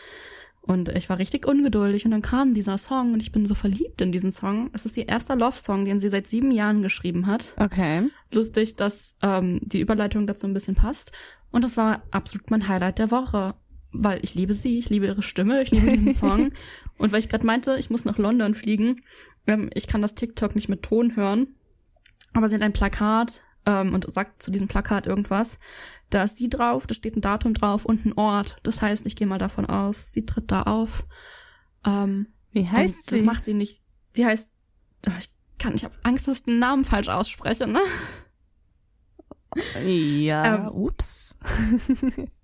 Und ich war richtig ungeduldig und dann kam dieser Song und ich bin so verliebt in diesen Song. Es ist ihr erster Love-Song, den sie seit sieben Jahren geschrieben hat. Okay. Lustig, dass ähm, die Überleitung dazu ein bisschen passt. Und das war absolut mein Highlight der Woche. Weil ich liebe sie, ich liebe ihre Stimme, ich liebe diesen Song. und weil ich gerade meinte, ich muss nach London fliegen, ähm, ich kann das TikTok nicht mit Ton hören. Aber sie hat ein Plakat ähm, und sagt zu diesem Plakat irgendwas. Da ist sie drauf, da steht ein Datum drauf und ein Ort. Das heißt, ich gehe mal davon aus, sie tritt da auf. Ähm, Wie heißt das sie? macht sie nicht. Sie heißt, ich kann, ich habe Angst, dass ich den Namen falsch ausspreche, ne? ja. Ähm, Ups.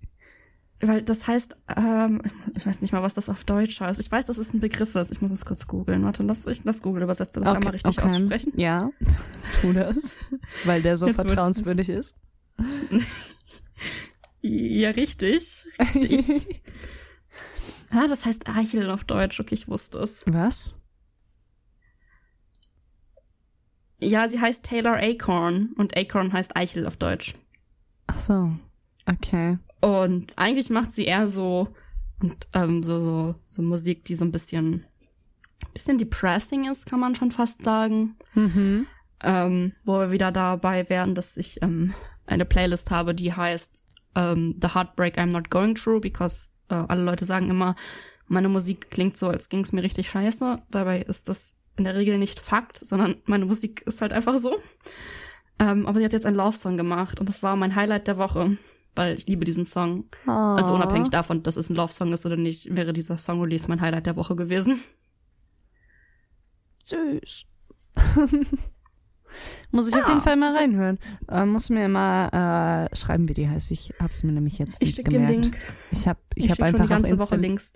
Weil das heißt, ähm, ich weiß nicht mal, was das auf Deutsch heißt. Ich weiß, dass es ein Begriff ist. Ich muss es kurz googeln. Warte, lass ich das Google übersetze das einmal richtig aussprechen. Ja, tu das. Weil der so Jetzt wird's- vertrauenswürdig ist. Ja, richtig. Richtig. ah, das heißt Eichel auf Deutsch. Okay, ich wusste es. Was? Ja, sie heißt Taylor Acorn und Acorn heißt Eichel auf Deutsch. Ach so. Okay. Und eigentlich macht sie eher so und ähm, so so so Musik, die so ein bisschen bisschen depressing ist, kann man schon fast sagen. Mhm. ähm, wo wir wieder dabei wären, dass ich ähm, eine Playlist habe, die heißt ähm, The Heartbreak I'm Not Going Through, because äh, alle Leute sagen immer, meine Musik klingt so, als ging's mir richtig scheiße. Dabei ist das in der Regel nicht Fakt, sondern meine Musik ist halt einfach so. Ähm, aber sie hat jetzt einen Love-Song gemacht und das war mein Highlight der Woche, weil ich liebe diesen Song. Oh. Also unabhängig davon, dass es ein Love-Song ist oder nicht, wäre dieser Song-Release mein Highlight der Woche gewesen. Süß. muss ich ja. auf jeden Fall mal reinhören. Äh, muss mir mal äh, schreiben, wie die heißt. Ich hab's mir nämlich jetzt ich nicht gemerkt. Den Link. Ich hab, ich, ich hab einfach die ganze Instant, Woche Links.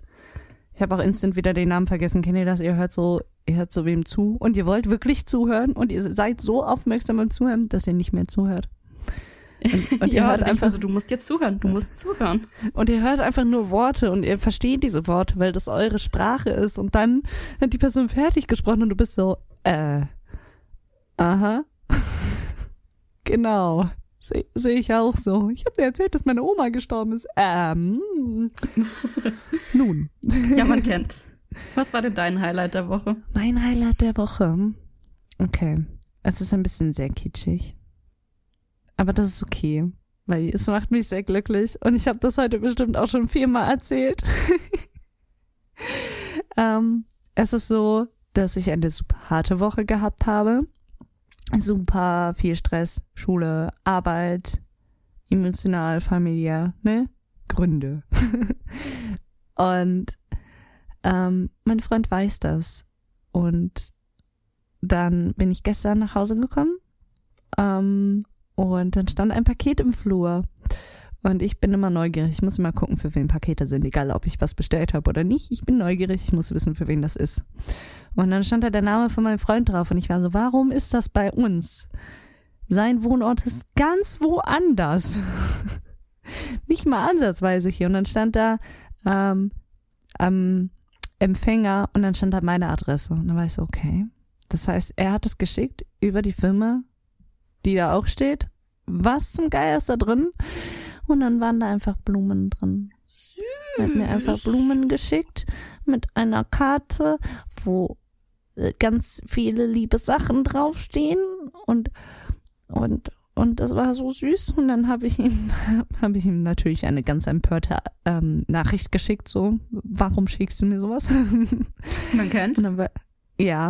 Ich habe auch instant wieder den Namen vergessen. Kennt ihr das? Ihr hört so, ihr hört so wem zu und ihr wollt wirklich zuhören und ihr seid so aufmerksam beim Zuhören, dass ihr nicht mehr zuhört. Und, und ihr hört einfach so, du musst jetzt zuhören, du musst zuhören. Und ihr hört einfach nur Worte und ihr versteht diese Worte, weil das eure Sprache ist. Und dann hat die Person fertig gesprochen und du bist so, äh, aha. genau. Sehe seh ich auch so. Ich habe dir erzählt, dass meine Oma gestorben ist. Ähm. Nun. Ja, man kennt. Was war denn dein Highlight der Woche? Mein Highlight der Woche. Okay. Es ist ein bisschen sehr kitschig. Aber das ist okay, weil es macht mich sehr glücklich. Und ich habe das heute bestimmt auch schon viermal erzählt. ähm, es ist so, dass ich eine super harte Woche gehabt habe super viel Stress, Schule, Arbeit, emotional, familiär, ne? Gründe. und ähm, mein Freund weiß das. Und dann bin ich gestern nach Hause gekommen ähm, und dann stand ein Paket im Flur. Und ich bin immer neugierig. Ich muss immer gucken, für wen Pakete sind, egal ob ich was bestellt habe oder nicht. Ich bin neugierig, ich muss wissen, für wen das ist. Und dann stand da der Name von meinem Freund drauf und ich war so, warum ist das bei uns? Sein Wohnort ist ganz woanders. Nicht mal ansatzweise hier. Und dann stand da ähm, am Empfänger und dann stand da meine Adresse. Und dann war ich so, okay. Das heißt, er hat es geschickt über die Firma, die da auch steht. Was zum Geier ist da drin? Und dann waren da einfach Blumen drin. Süß. Er hat mir einfach Blumen geschickt mit einer Karte, wo ganz viele liebe Sachen draufstehen und und und das war so süß und dann habe ich ihm habe ich ihm natürlich eine ganz empörte ähm, Nachricht geschickt so warum schickst du mir sowas man war, ja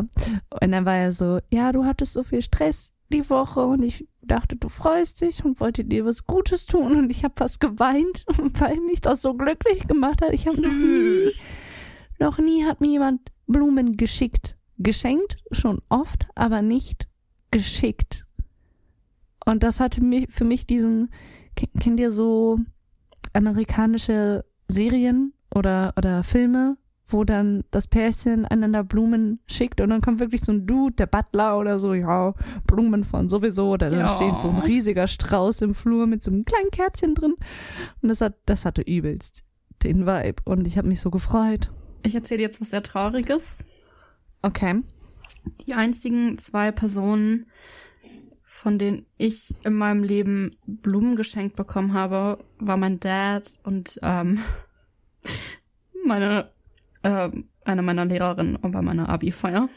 und dann war er so ja du hattest so viel Stress die Woche und ich dachte du freust dich und wollte dir was Gutes tun und ich habe fast geweint weil mich das so glücklich gemacht hat. Ich habe noch nie noch nie hat mir jemand Blumen geschickt geschenkt, schon oft, aber nicht geschickt. Und das hatte mich, für mich diesen, kennt ihr so amerikanische Serien oder, oder Filme, wo dann das Pärchen einander Blumen schickt und dann kommt wirklich so ein Dude, der Butler oder so, ja, Blumen von sowieso, oder da ja. steht so ein riesiger Strauß im Flur mit so einem kleinen Kärtchen drin. Und das hat, das hatte übelst den Vibe und ich habe mich so gefreut. Ich erzähle jetzt was sehr Trauriges. Okay. Die einzigen zwei Personen, von denen ich in meinem Leben Blumen geschenkt bekommen habe, war mein Dad und ähm, meine äh, eine meiner Lehrerinnen bei meiner Abi-Feier.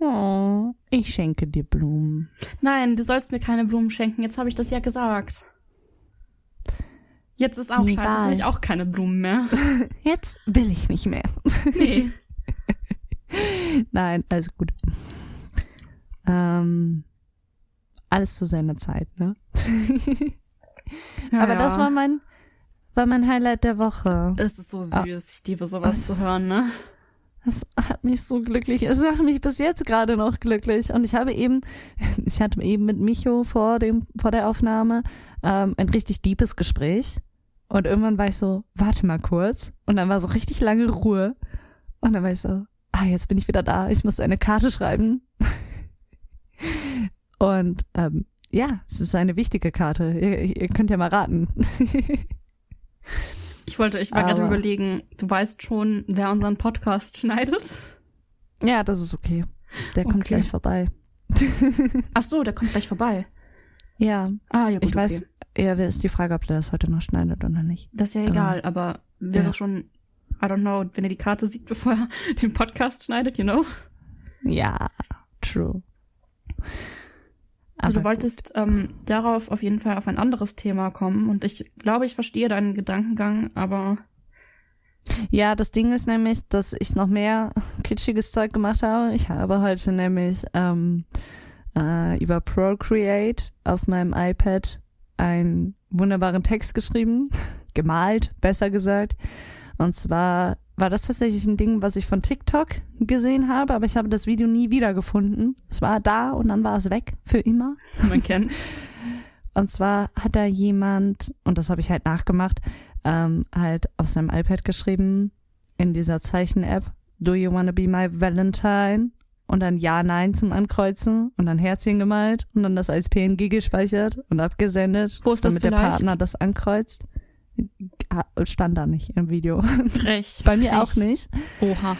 Oh, ich schenke dir Blumen. Nein, du sollst mir keine Blumen schenken. Jetzt habe ich das ja gesagt. Jetzt ist auch Egal. scheiße, jetzt habe ich auch keine Blumen mehr. Jetzt will ich nicht mehr. Nee. Nein, alles gut. Ähm, alles zu seiner Zeit, ne? ja, Aber das war mein, war mein Highlight der Woche. Es ist so süß, ah. ich liebe sowas zu hören, ne? Das hat mich so glücklich. Es macht mich bis jetzt gerade noch glücklich. Und ich habe eben, ich hatte eben mit Micho vor dem, vor der Aufnahme ähm, ein richtig deepes Gespräch. Und irgendwann war ich so, warte mal kurz. Und dann war so richtig lange Ruhe. Und dann war ich so, ah, jetzt bin ich wieder da, ich muss eine Karte schreiben. Und ähm, ja, es ist eine wichtige Karte. Ihr, ihr könnt ja mal raten. ich wollte, ich war gerade überlegen, du weißt schon, wer unseren Podcast schneidet? Ja, das ist okay. Der kommt okay. gleich vorbei. Ach so, der kommt gleich vorbei. Ja. Ah, ja, gut, Ich weiß, ja, ist die Frage, ob der das heute noch schneidet oder nicht. Das ist ja egal, aber, aber wäre ja. schon I don't know, wenn er die Karte sieht, bevor er den Podcast schneidet, you know? Ja, true. Also du wolltest ähm, darauf auf jeden Fall auf ein anderes Thema kommen und ich glaube, ich verstehe deinen Gedankengang, aber Ja, das Ding ist nämlich, dass ich noch mehr kitschiges Zeug gemacht habe. Ich habe heute nämlich ähm, äh, über Procreate auf meinem iPad einen wunderbaren Text geschrieben, gemalt, besser gesagt. Und zwar war das tatsächlich ein Ding, was ich von TikTok gesehen habe, aber ich habe das Video nie wiedergefunden. Es war da und dann war es weg für immer. Man kennt. Und zwar hat da jemand, und das habe ich halt nachgemacht, ähm, halt auf seinem iPad geschrieben, in dieser Zeichen-App, Do you wanna be my Valentine? Und dann Ja, Nein zum Ankreuzen und dann Herzchen gemalt und dann das als PNG gespeichert und abgesendet, Postest damit der? Partner das ankreuzt. Ah, Stand da nicht im Video. Frech. Bei mir frech. auch nicht. Oha.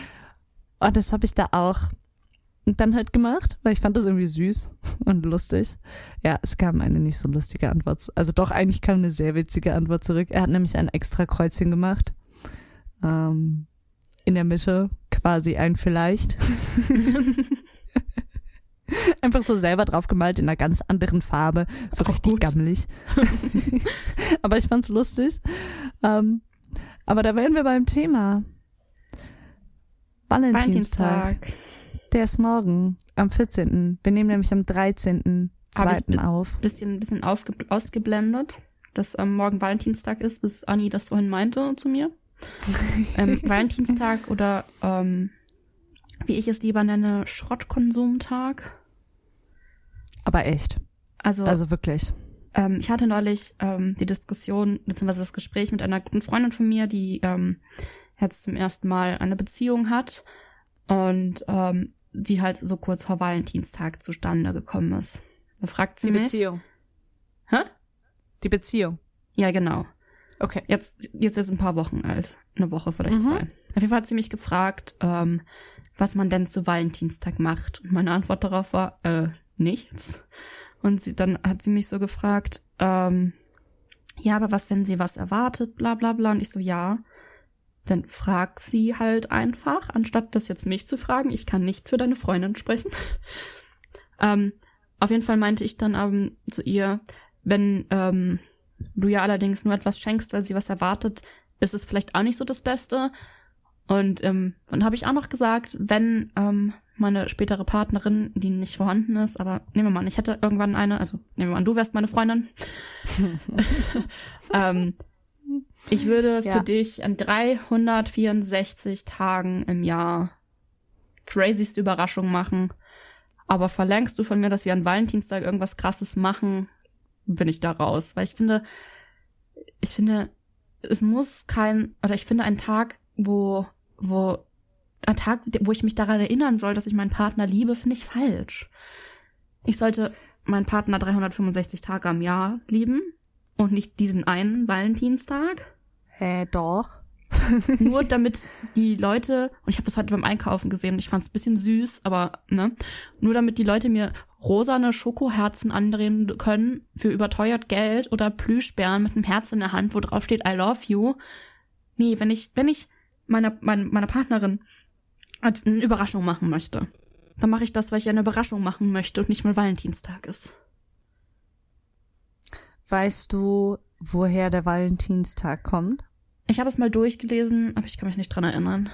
Und das habe ich da auch dann halt gemacht, weil ich fand das irgendwie süß und lustig. Ja, es kam eine nicht so lustige Antwort. Also doch, eigentlich kam eine sehr witzige Antwort zurück. Er hat nämlich ein extra Kreuzchen gemacht. Ähm, in der Mitte quasi ein vielleicht. Einfach so selber drauf gemalt in einer ganz anderen Farbe. So Auch richtig gut. gammelig. aber ich fand's lustig. Ähm, aber da wären wir beim Thema. Valentinstag. Valentinstag. Der ist morgen, am 14. Wir nehmen nämlich am 13. Hab ich zweiten auf. Bisschen, bisschen ausge ausgeblendet, dass am morgen Valentinstag ist, bis Anni das vorhin meinte zu mir. ähm, Valentinstag oder ähm, wie ich es lieber nenne, Schrottkonsumtag. Aber echt. Also, Also wirklich. ähm, ich hatte neulich ähm, die Diskussion beziehungsweise das Gespräch mit einer guten Freundin von mir, die ähm, jetzt zum ersten Mal eine Beziehung hat und ähm, die halt so kurz vor Valentinstag zustande gekommen ist. Da fragt sie mich. Hä? Die Beziehung. Ja, genau. Okay. Jetzt, jetzt ist ein paar Wochen alt. Eine Woche, vielleicht zwei. Auf jeden Fall hat sie mich gefragt, ähm, was man denn zu Valentinstag macht. Und meine Antwort darauf war, äh, nichts. Und sie, dann hat sie mich so gefragt, ähm, ja, aber was, wenn sie was erwartet, bla bla bla. Und ich so, ja. Dann frag sie halt einfach, anstatt das jetzt mich zu fragen. Ich kann nicht für deine Freundin sprechen. ähm, auf jeden Fall meinte ich dann ähm, zu ihr, wenn ähm, du ja allerdings nur etwas schenkst, weil sie was erwartet, ist es vielleicht auch nicht so das Beste. Und ähm, dann habe ich auch noch gesagt, wenn ähm, meine spätere Partnerin, die nicht vorhanden ist, aber nehmen wir mal an, ich hätte irgendwann eine, also nehmen wir mal an, du wärst meine Freundin. ähm, ich würde Ja. für dich an 364 Tagen im Jahr crazyste Überraschung machen. Aber verlangst du von mir, dass wir an Valentinstag irgendwas krasses machen, bin ich da raus. Weil ich finde, ich finde, es muss kein, oder ich finde einen Tag, wo, wo, ein Tag, wo ich mich daran erinnern soll, dass ich meinen Partner liebe, finde ich falsch. Ich sollte meinen Partner 365 Tage am Jahr lieben und nicht diesen einen Valentinstag. Hä, doch. Nur damit die Leute, und ich habe das heute beim Einkaufen gesehen, ich fand es ein bisschen süß, aber ne, nur damit die Leute mir rosane Schokoherzen andrehen können für überteuert Geld oder Plüschbären mit einem Herz in der Hand, wo drauf steht I love you. Nee, wenn ich, wenn ich meiner, meiner, meiner Partnerin eine Überraschung machen möchte, dann mache ich das, weil ich eine Überraschung machen möchte und nicht mal Valentinstag ist. Weißt du, woher der Valentinstag kommt? Ich habe es mal durchgelesen, aber ich kann mich nicht dran erinnern.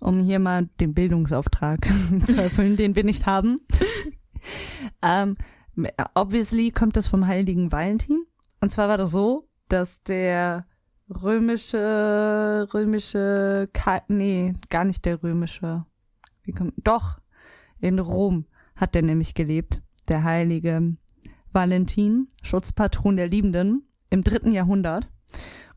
Um hier mal den Bildungsauftrag zu erfüllen, den wir nicht haben. ähm, obviously kommt das vom heiligen Valentin. Und zwar war das so, dass der römische, römische, Ka nee, gar nicht der römische. Wie kommt, doch, in Rom hat der nämlich gelebt, der heilige Valentin, Schutzpatron der Liebenden, im dritten Jahrhundert.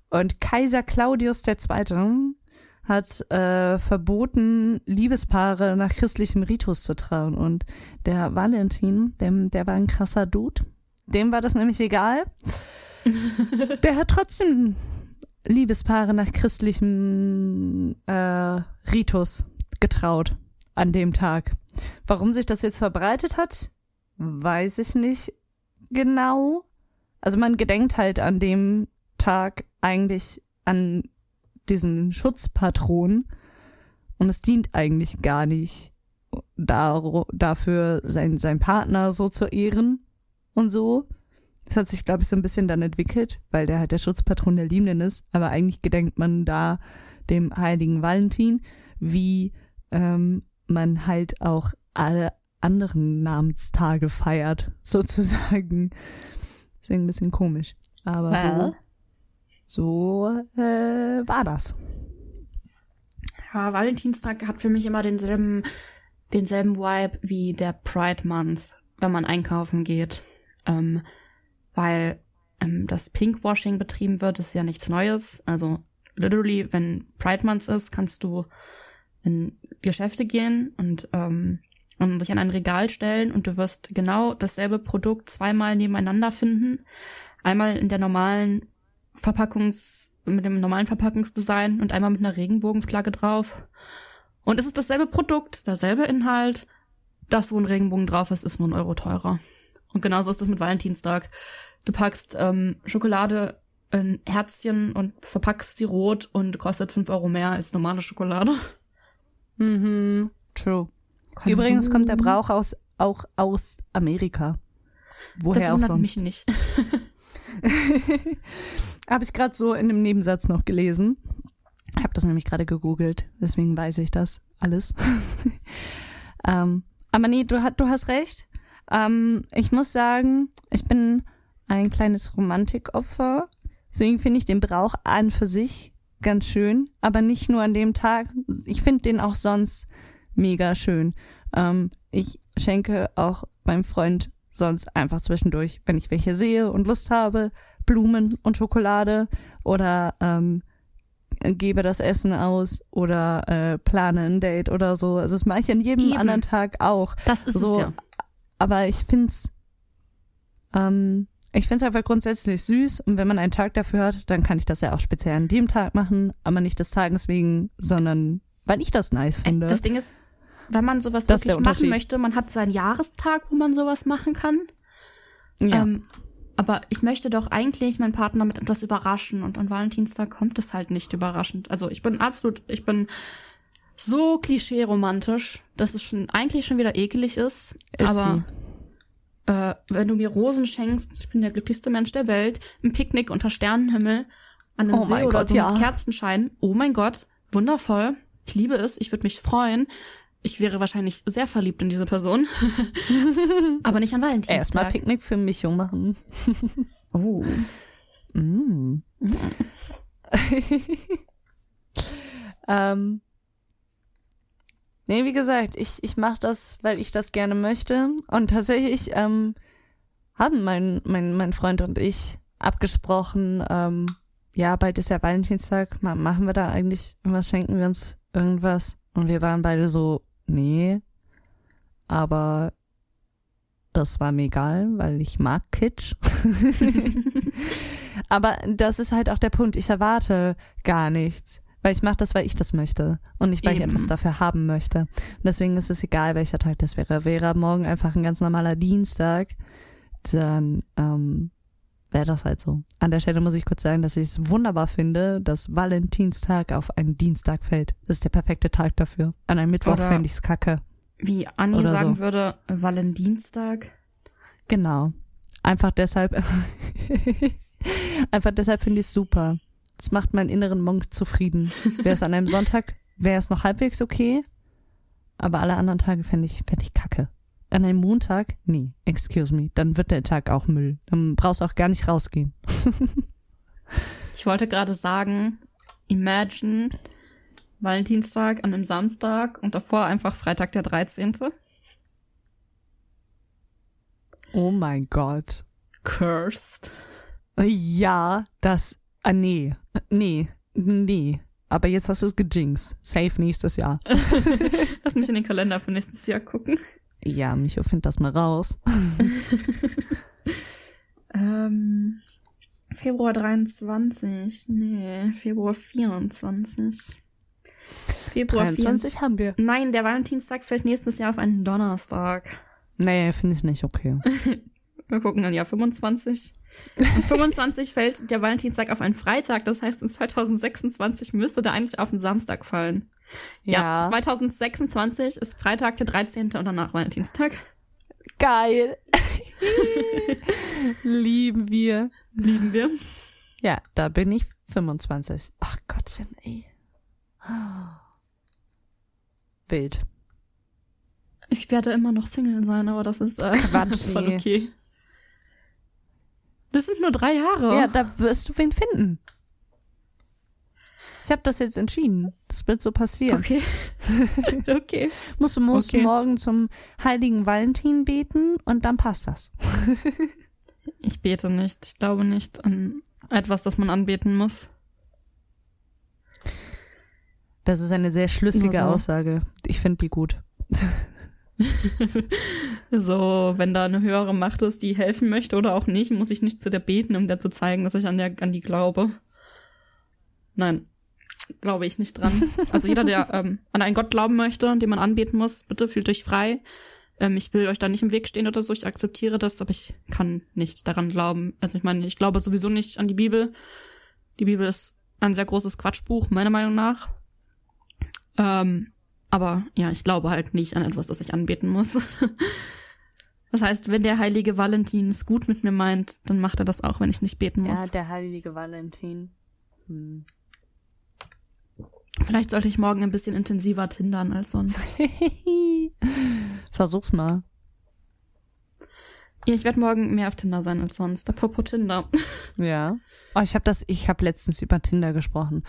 Und Kaiser Claudius II. hat äh, verboten, Liebespaare nach christlichem Ritus zu trauen. Und der Valentin, dem, der war ein krasser Dude. Dem war das nämlich egal. der hat trotzdem Liebespaare nach christlichem äh, Ritus getraut an dem Tag. Warum sich das jetzt verbreitet hat, weiß ich nicht genau. Also man gedenkt halt an dem Tag eigentlich an diesen Schutzpatron und es dient eigentlich gar nicht dafür, sein, sein Partner so zu ehren und so. Das hat sich, glaube ich, so ein bisschen dann entwickelt, weil der halt der Schutzpatron der Liebenden ist, aber eigentlich gedenkt man da dem heiligen Valentin, wie ähm, man halt auch alle anderen Namenstage feiert, sozusagen. Deswegen ein bisschen komisch. Aber Well. so, so äh, war das. Ja, Valentinstag hat für mich immer denselben, denselben Vibe wie der Pride Month, wenn man einkaufen geht. Ähm, weil ähm, das Pinkwashing betrieben wird, ist ja nichts Neues. Also literally, wenn Pride Month ist, kannst du in Geschäfte gehen und, ähm, und sich an ein Regal stellen und du wirst genau dasselbe Produkt zweimal nebeneinander finden. Einmal in der normalen Verpackungs, mit dem normalen Verpackungsdesign und einmal mit einer Regenbogenflagge drauf. Und es ist dasselbe Produkt, derselbe Inhalt. Das, wo ein Regenbogen drauf ist, ist nur ein Euro teurer. Und genauso ist das mit Valentinstag. Du packst ähm, Schokolade in Herzchen und verpackst sie rot und kostet fünf Euro mehr als normale Schokolade. Mhm, true. Übrigens kommt der Brauch aus, auch aus Amerika. Woher das auch wundert sonst. mich nicht. Habe ich gerade so in einem Nebensatz noch gelesen. Ich habe das nämlich gerade gegoogelt, deswegen weiß ich das alles. ähm, aber nee, du, du hast recht. Ähm, ich muss sagen, ich bin ein kleines Romantikopfer. Deswegen finde ich den Brauch an für sich ganz schön, aber nicht nur an dem Tag. Ich finde den auch sonst mega schön. Ähm, ich schenke auch meinem Freund sonst einfach zwischendurch, wenn ich welche sehe und Lust habe, Blumen und Schokolade oder ähm, gebe das Essen aus oder äh, plane ein Date oder so. Also das mache ich an jedem Eben. anderen Tag auch. Das ist so, es ja. Aber ich find's, ähm, ich find's einfach grundsätzlich süß und wenn man einen Tag dafür hat, dann kann ich das ja auch speziell an dem Tag machen, aber nicht des Tages wegen, sondern weil ich das nice finde. Das Ding ist, wenn man sowas Das wirklich machen möchte, man hat seinen Jahrestag, wo man sowas machen kann. ja. Ähm, aber ich möchte doch eigentlich meinen Partner mit etwas überraschen und an Valentinstag kommt es halt nicht überraschend. Also ich bin absolut, ich bin so klischee-romantisch, dass es schon eigentlich schon wieder ekelig ist. Ist aber äh, wenn du mir Rosen schenkst, ich bin der glücklichste Mensch der Welt, ein Picknick unter Sternenhimmel, an einem Oh See oder Gott, so ja. mit Kerzenschein. Oh mein Gott, wundervoll. Ich liebe es, ich würde mich freuen. Ich wäre wahrscheinlich sehr verliebt in diese Person. aber nicht an Erstmal Valentinstag. Picknick für Micho machen. Oh. Mm. ähm, nee, wie gesagt, ich, ich mache das, weil ich das gerne möchte. Und tatsächlich ähm, haben mein, mein, mein Freund und ich abgesprochen, ähm, ja, bald ist ja Valentinstag, ma- machen wir da eigentlich irgendwas, schenken wir uns irgendwas? Und wir waren beide so, nee, aber das war mir egal, weil ich mag Kitsch. Aber das ist halt auch der Punkt. Ich erwarte gar nichts. Weil ich mache das, weil ich das möchte. Und nicht, weil ich Eben. etwas dafür haben möchte. Und deswegen ist es egal, welcher Tag das wäre. Wäre morgen einfach ein ganz normaler Dienstag, dann ähm, wäre das halt so. An der Stelle muss ich kurz sagen, dass ich es wunderbar finde, dass Valentinstag auf einen Dienstag fällt. Das ist der perfekte Tag dafür. An einem Mittwoch fände ich es kacke. Wie Anni Oder sagen so. würde, Valentinstag. Genau. Einfach deshalb. einfach deshalb finde ich es super. Das macht meinen inneren Monk zufrieden. Wäre es an einem Sonntag, wäre es noch halbwegs okay. Aber alle anderen Tage fände ich, fänd ich kacke. An einem Montag? Nee, excuse me. Dann wird der Tag auch Müll. Dann brauchst du auch gar nicht rausgehen. Ich wollte gerade sagen, imagine Valentinstag an einem Samstag und davor einfach Freitag der 13. Oh mein Gott. Cursed. Ja, das. Ah, nee. Nee. Nee. Aber jetzt hast du es gejinxt. Safe nächstes Jahr. Lass mich in den Kalender für nächstes Jahr gucken. Ja, Micho, find das mal raus. Ähm, Februar 23. Nee, Februar 24. Februar 23 haben wir. 24. Nein, der Valentinstag fällt nächstes Jahr auf einen Donnerstag. Nee, finde ich nicht okay. Wir gucken dann Jahr 25. Und 25 fällt der Valentinstag auf einen Freitag. Das heißt, in 2026 müsste der eigentlich auf einen Samstag fallen. Ja, Ja. 2026 ist Freitag der 13. und danach Valentinstag. Geil. Lieben wir. Lieben wir. Ja, da bin ich 25. Ach Gottchen, ey. Wild. Ich werde immer noch Single sein, aber das ist äh, Quatsch, voll okay. Das sind nur drei Jahre. Ja, da wirst du wen finden. Ich habe das jetzt entschieden. Das wird so passieren. Okay. okay. Musst du musst Okay. morgen zum heiligen Valentin beten und dann passt das. Ich bete nicht. Ich glaube nicht an etwas, das man anbeten muss. Das ist eine sehr schlüssige so. Aussage. Ich finde die gut. So, wenn da eine höhere Macht ist, die helfen möchte oder auch nicht, muss ich nicht zu der beten, um der zu zeigen, dass ich an, der, an die glaube. Nein, glaube ich nicht dran. Also jeder, der ähm, an einen Gott glauben möchte, den man anbeten muss, bitte fühlt euch frei. Ähm, ich will euch da nicht im Weg stehen oder so, ich akzeptiere das, aber ich kann nicht daran glauben. Also ich meine, ich glaube sowieso nicht an die Bibel. Die Bibel ist ein sehr großes Quatschbuch, meiner Meinung nach. Ähm, aber ja, ich glaube halt nicht an etwas, das ich anbeten muss. Das heißt, wenn der heilige Valentin es gut mit mir meint, dann macht er das auch, wenn ich nicht beten muss. der heilige Valentin. Hm. Vielleicht sollte ich morgen ein bisschen intensiver tindern als sonst. Versuch's mal. Ja, ich werde morgen mehr auf Tinder sein als sonst. Apropos Tinder. Ja. Oh, ich habe das, ich habe letztens über Tinder gesprochen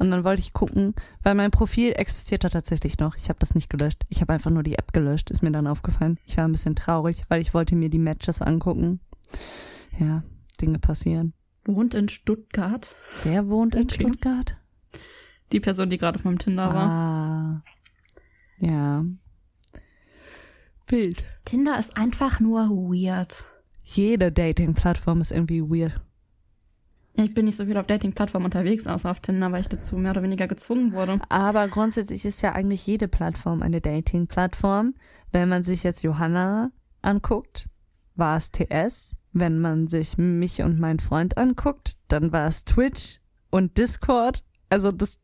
und dann wollte ich gucken, weil mein Profil existiert da tatsächlich noch. Ich habe das nicht gelöscht. Ich habe einfach nur die App gelöscht. Ist mir dann aufgefallen. Ich war ein bisschen traurig, weil ich wollte mir die Matches angucken. Ja, Dinge passieren. Wohnt in Stuttgart. Wer wohnt in Okay. Stuttgart? Die Person, die gerade auf meinem Tinder war. Ah. Ja. Wild. Tinder ist einfach nur weird. Jede Dating-Plattform ist irgendwie weird. Ich bin nicht so viel auf Dating-Plattformen unterwegs, außer auf Tinder, weil ich dazu mehr oder weniger gezwungen wurde. Aber grundsätzlich ist ja eigentlich jede Plattform eine Dating-Plattform. Wenn man sich jetzt Johanna anguckt, war es TS. Wenn man sich mich und meinen Freund anguckt, dann war es Twitch und Discord. Also das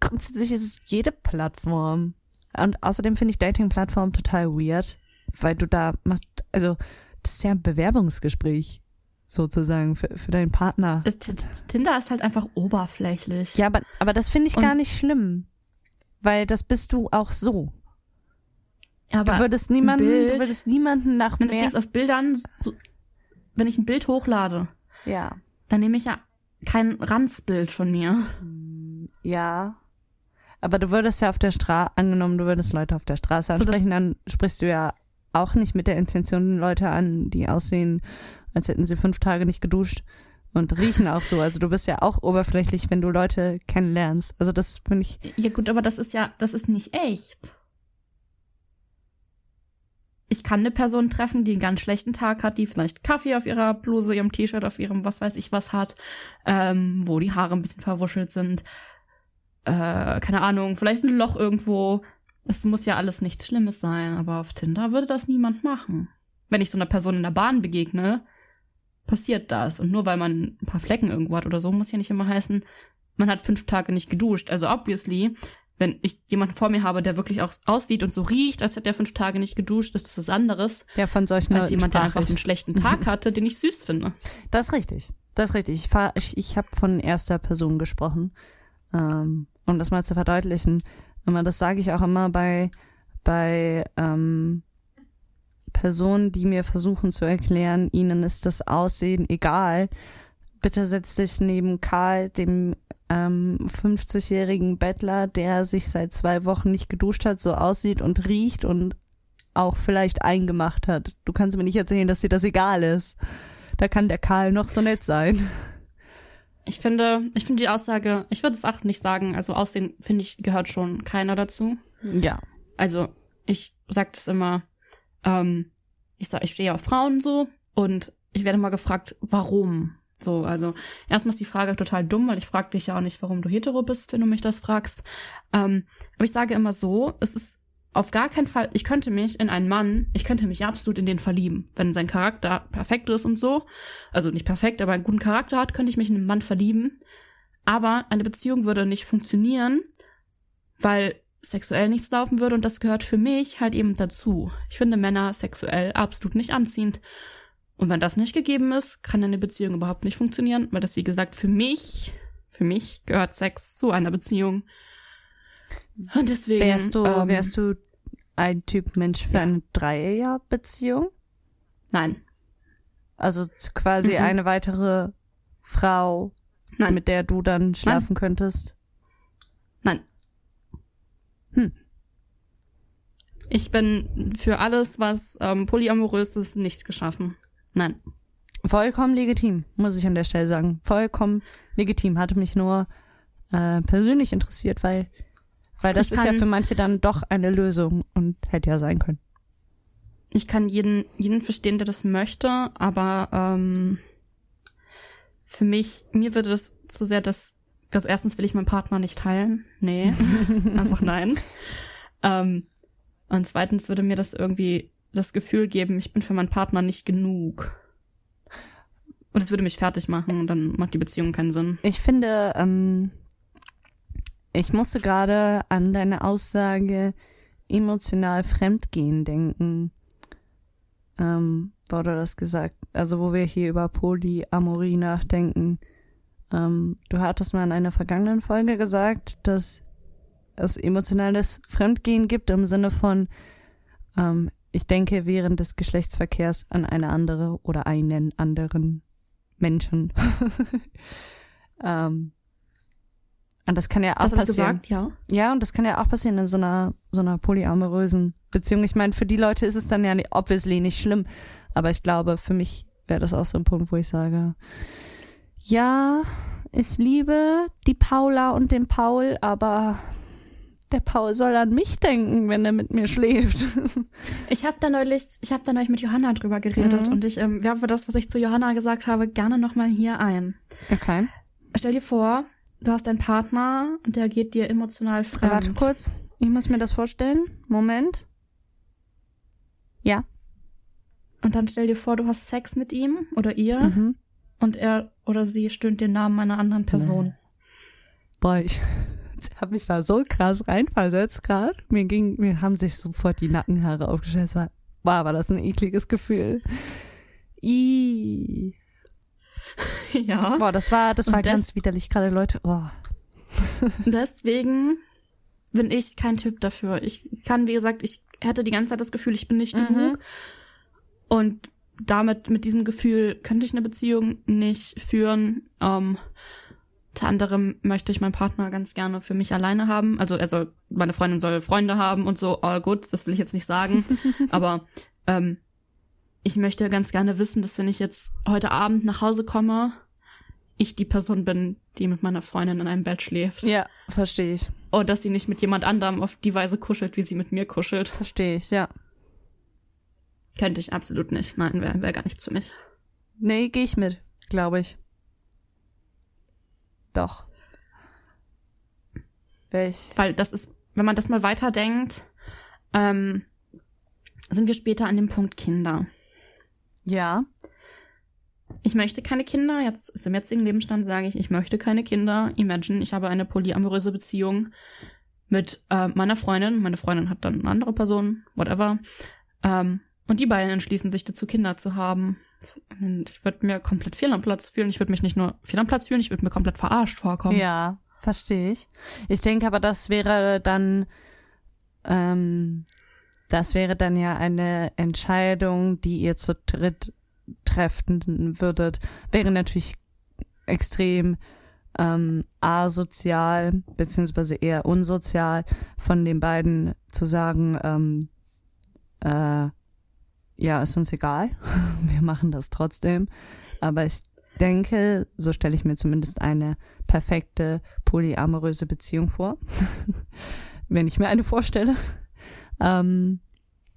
grundsätzlich ist es jede Plattform. Und außerdem finde ich Dating-Plattform total weird, weil du da machst, also das ist ja ein Bewerbungsgespräch sozusagen für, für deinen Partner. Ist, Tinder ist halt einfach oberflächlich. Ja, aber, aber das finde ich Und- gar nicht schlimm. Weil das bist du auch so. aber Du würdest niemanden, Bild- du würdest niemanden nach wenn das Ding mehr. ist auf Bildern, so, wenn ich ein Bild hochlade, Ja. dann nehme ich ja kein Ranzbild von mir. Ja. Aber du würdest ja auf der Straße, angenommen, du würdest Leute auf der Straße So, ansprechen, dann sprichst du ja auch nicht mit der Intention Leute an, die aussehen, als hätten sie fünf Tage nicht geduscht und riechen auch so. Also du bist ja auch oberflächlich, wenn du Leute kennenlernst. Also das finde ich, Ja gut, aber das ist ja, das ist nicht echt. Ich kann eine Person treffen, die einen ganz schlechten Tag hat, die vielleicht Kaffee auf ihrer Bluse, ihrem T-Shirt, auf ihrem was weiß ich was hat, ähm, wo die Haare ein bisschen verwuschelt sind, äh, keine Ahnung, vielleicht ein Loch irgendwo. Es muss ja alles nichts Schlimmes sein, aber auf Tinder würde das niemand machen. Wenn ich so einer Person in der Bahn begegne, passiert das. Und nur weil man ein paar Flecken irgendwo hat oder so, muss ja nicht immer heißen, man hat fünf Tage nicht geduscht. Also obviously, wenn ich jemanden vor mir habe, der wirklich auch aussieht und so riecht, als hätte er fünf Tage nicht geduscht, ist das was anderes, ja, von solchen als jemand, der einfach ich. einen schlechten Tag hatte, den ich süß finde. Das ist richtig. Das ist richtig. Ich, fahr- ich, ich habe von erster Person gesprochen. Ähm, um das mal zu verdeutlichen. Aber das sage ich auch immer bei, bei ähm, Personen, die mir versuchen zu erklären, ihnen ist das Aussehen egal. Bitte setz dich neben Karl, dem ähm, 50-jährigen Bettler, der sich seit zwei Wochen nicht geduscht hat, so aussieht und riecht und auch vielleicht eingemacht hat. Du kannst mir nicht erzählen, dass dir das egal ist. Da kann der Karl noch so nett sein. Ich finde, ich finde die Aussage, ich würde es auch nicht sagen, also Aussehen, finde ich, gehört schon keiner dazu. Ja. Also, ich sag das immer, ähm, ich sag, ich stehe auf Frauen so und ich werde mal gefragt, warum? So, also erstmal ist die Frage total dumm, weil ich frage dich ja auch nicht, warum du hetero bist, wenn du mich das fragst. Ähm, aber ich sage immer so, es ist auf gar keinen Fall, ich könnte mich in einen Mann, ich könnte mich absolut in den verlieben. Wenn sein Charakter perfekt ist und so, also nicht perfekt, aber einen guten Charakter hat, könnte ich mich in einen Mann verlieben. Aber eine Beziehung würde nicht funktionieren, weil sexuell nichts laufen würde und das gehört für mich halt eben dazu. Ich finde Männer sexuell absolut nicht anziehend. Und wenn das nicht gegeben ist, kann eine Beziehung überhaupt nicht funktionieren, weil das, wie gesagt, für mich, für mich gehört Sex zu einer Beziehung. Und deswegen. Wärst du, ähm, wärst du ein Typ Mensch für Ja. eine Dreierbeziehung? Nein. Also quasi Mhm. eine weitere Frau, Nein. mit der du dann schlafen könntest? Nein. Hm. Ich bin für alles, was ähm, polyamorös ist, nicht geschaffen. Nein. Vollkommen legitim, muss ich an der Stelle sagen. Vollkommen legitim. Hatte mich nur äh, persönlich interessiert, weil, weil das Ich ist ja für manche dann doch eine Lösung und hätte ja sein können. Ich kann jeden, jeden verstehen, der das möchte, aber ähm, für mich, mir würde das zu sehr das, also erstens will ich meinen Partner nicht teilen. Nee. Einfach nein. Ähm, und zweitens würde mir das irgendwie das Gefühl geben, ich bin für meinen Partner nicht genug. Und es würde mich fertig machen und dann macht die Beziehung keinen Sinn. Ich finde, ähm, ich musste gerade an deine Aussage emotional fremdgehen denken. Ähm, wurde das gesagt? Also wo wir hier über Polyamorie nachdenken. Ähm, du hattest mal in einer vergangenen Folge gesagt, dass es emotionales Fremdgehen gibt im Sinne von, ähm, ich denke während des Geschlechtsverkehrs an eine andere oder einen anderen Menschen. ähm, und das kann ja auch Das passieren. gesagt, ja. Ja, und das kann ja auch passieren in so einer, so einer polyamorösen Beziehung. Ich meine, für die Leute ist es dann ja obviously nicht schlimm. Aber ich glaube, für mich wäre das auch so ein Punkt, wo ich sage, ja, ich liebe die Paula und den Paul, aber der Paul soll an mich denken, wenn er mit mir schläft. Ich habe da neulich, ich habe da neulich mit Johanna drüber geredet Mhm. und ich ähm, werfe das, was ich zu Johanna gesagt habe, gerne nochmal hier ein. Okay. Stell dir vor, du hast einen Partner und der geht dir emotional fremd. Warte kurz. Ich muss mir das vorstellen. Moment. Ja. Und dann stell dir vor, du hast Sex mit ihm oder ihr Mhm. und er oder sie stöhnt den Namen einer anderen Person. Boah, ich habe mich da so krass reinversetzt gerade. Mir ging, mir haben sich sofort die Nackenhaare aufgestellt. Es war, war das ein ekliges Gefühl. I. ja. Boah, das war, das Und war das- ganz widerlich gerade, Leute. Oh. Deswegen bin ich kein Typ dafür. Ich kann, wie gesagt, ich hätte die ganze Zeit das Gefühl, ich bin nicht Mhm. genug. Und damit, mit diesem Gefühl, könnte ich eine Beziehung nicht führen. Ähm, unter anderem möchte ich meinen Partner ganz gerne für mich alleine haben. Also, also meine Freundin soll Freunde haben und so. All gut, das will ich jetzt nicht sagen. Aber ähm, ich möchte ganz gerne wissen, dass wenn ich jetzt heute Abend nach Hause komme, ich die Person bin, die mit meiner Freundin in einem Bett schläft. Ja, verstehe ich. Und dass sie nicht mit jemand anderem auf die Weise kuschelt, wie sie mit mir kuschelt. Verstehe ich, ja. Könnte ich absolut nicht. Nein, wäre wär gar nichts für mich. Nee, gehe ich mit, glaube ich. Doch. Welch? Weil das ist, wenn man das mal weiterdenkt, ähm, sind wir später an dem Punkt Kinder. Ja. Ich möchte keine Kinder. Jetzt im jetzigen Lebensstand sage ich, ich möchte keine Kinder. Imagine, ich habe eine polyamoröse Beziehung mit äh, meiner Freundin. Meine Freundin hat dann eine andere Person, whatever. Ähm, und die beiden entschließen sich dazu, Kinder zu haben. Und ich würde mir komplett fehl am Platz fühlen. Ich würde mich nicht nur fehl am Platz fühlen, ich würde mir komplett verarscht vorkommen. Ja, verstehe ich. Ich denke aber, das wäre dann, ähm, das wäre dann ja eine Entscheidung, die ihr zu dritt treffen würdet. Wäre natürlich extrem ähm, asozial, beziehungsweise eher unsozial von den beiden zu sagen, ähm, äh, ja, ist uns egal, wir machen das trotzdem. Aber ich denke, so stelle ich mir zumindest eine perfekte polyamoröse Beziehung vor, wenn ich mir eine vorstelle, ähm,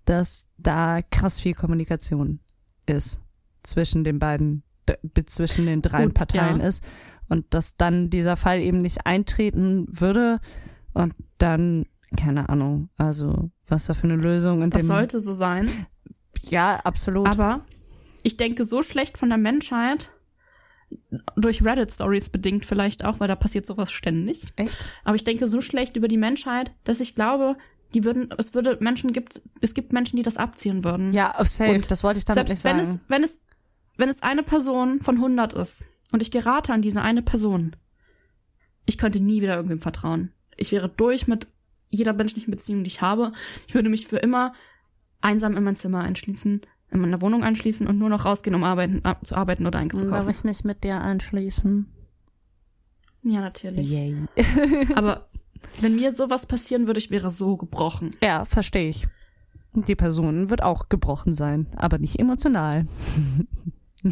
dass da krass viel Kommunikation ist zwischen den beiden, zwischen den drei Parteien ja. ist und dass dann dieser Fall eben nicht eintreten würde und dann keine Ahnung, also was da für eine Lösung in Das sollte so sein. ja absolut Aber ich denke, so schlecht von der Menschheit, durch Reddit-Stories bedingt vielleicht auch, weil da passiert sowas ständig. echt Aber ich denke so schlecht über die Menschheit, dass ich glaube, die würden, es würde Menschen gibt, es gibt Menschen, die das abziehen würden. ja auf safe Und das wollte ich damit Selbst nicht wenn sagen es, wenn es, wenn es eine Person von 100 ist und ich gerate an diese eine Person, ich könnte nie wieder irgendwem vertrauen. Ich wäre durch mit jeder menschlichen Beziehung, die ich habe. Ich würde mich für immer einsam in mein Zimmer einschließen, in meiner Wohnung einschließen und nur noch rausgehen, um arbeiten, zu arbeiten oder Darf einzukaufen. ich mich mit dir anschließen? Ja, natürlich. Yay. Aber wenn mir sowas passieren würde, ich wäre so gebrochen. Ja, verstehe ich. Die Person wird auch gebrochen sein, aber nicht emotional.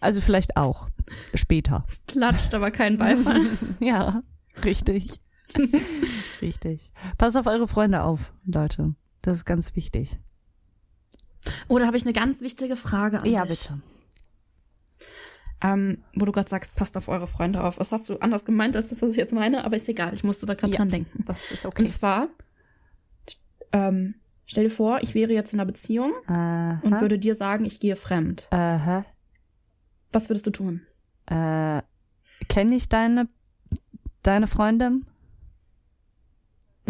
also vielleicht auch. Später. Es klatscht, aber kein Beifall. Ja, richtig. richtig. Pass auf eure Freunde auf, Leute. Das ist ganz wichtig. Oder habe ich eine ganz wichtige Frage an dich? Ähm, wo du gerade sagst, passt auf eure Freunde auf. Was hast du anders gemeint als das, was ich jetzt meine? Aber ist egal, ich musste da gerade Ja. dran denken. Das ist Und zwar, ähm, stell dir vor, ich wäre jetzt in einer Beziehung Aha. und würde dir sagen, ich gehe fremd. Aha. Was würdest du tun? Äh, kenne ich deine, deine Freundin?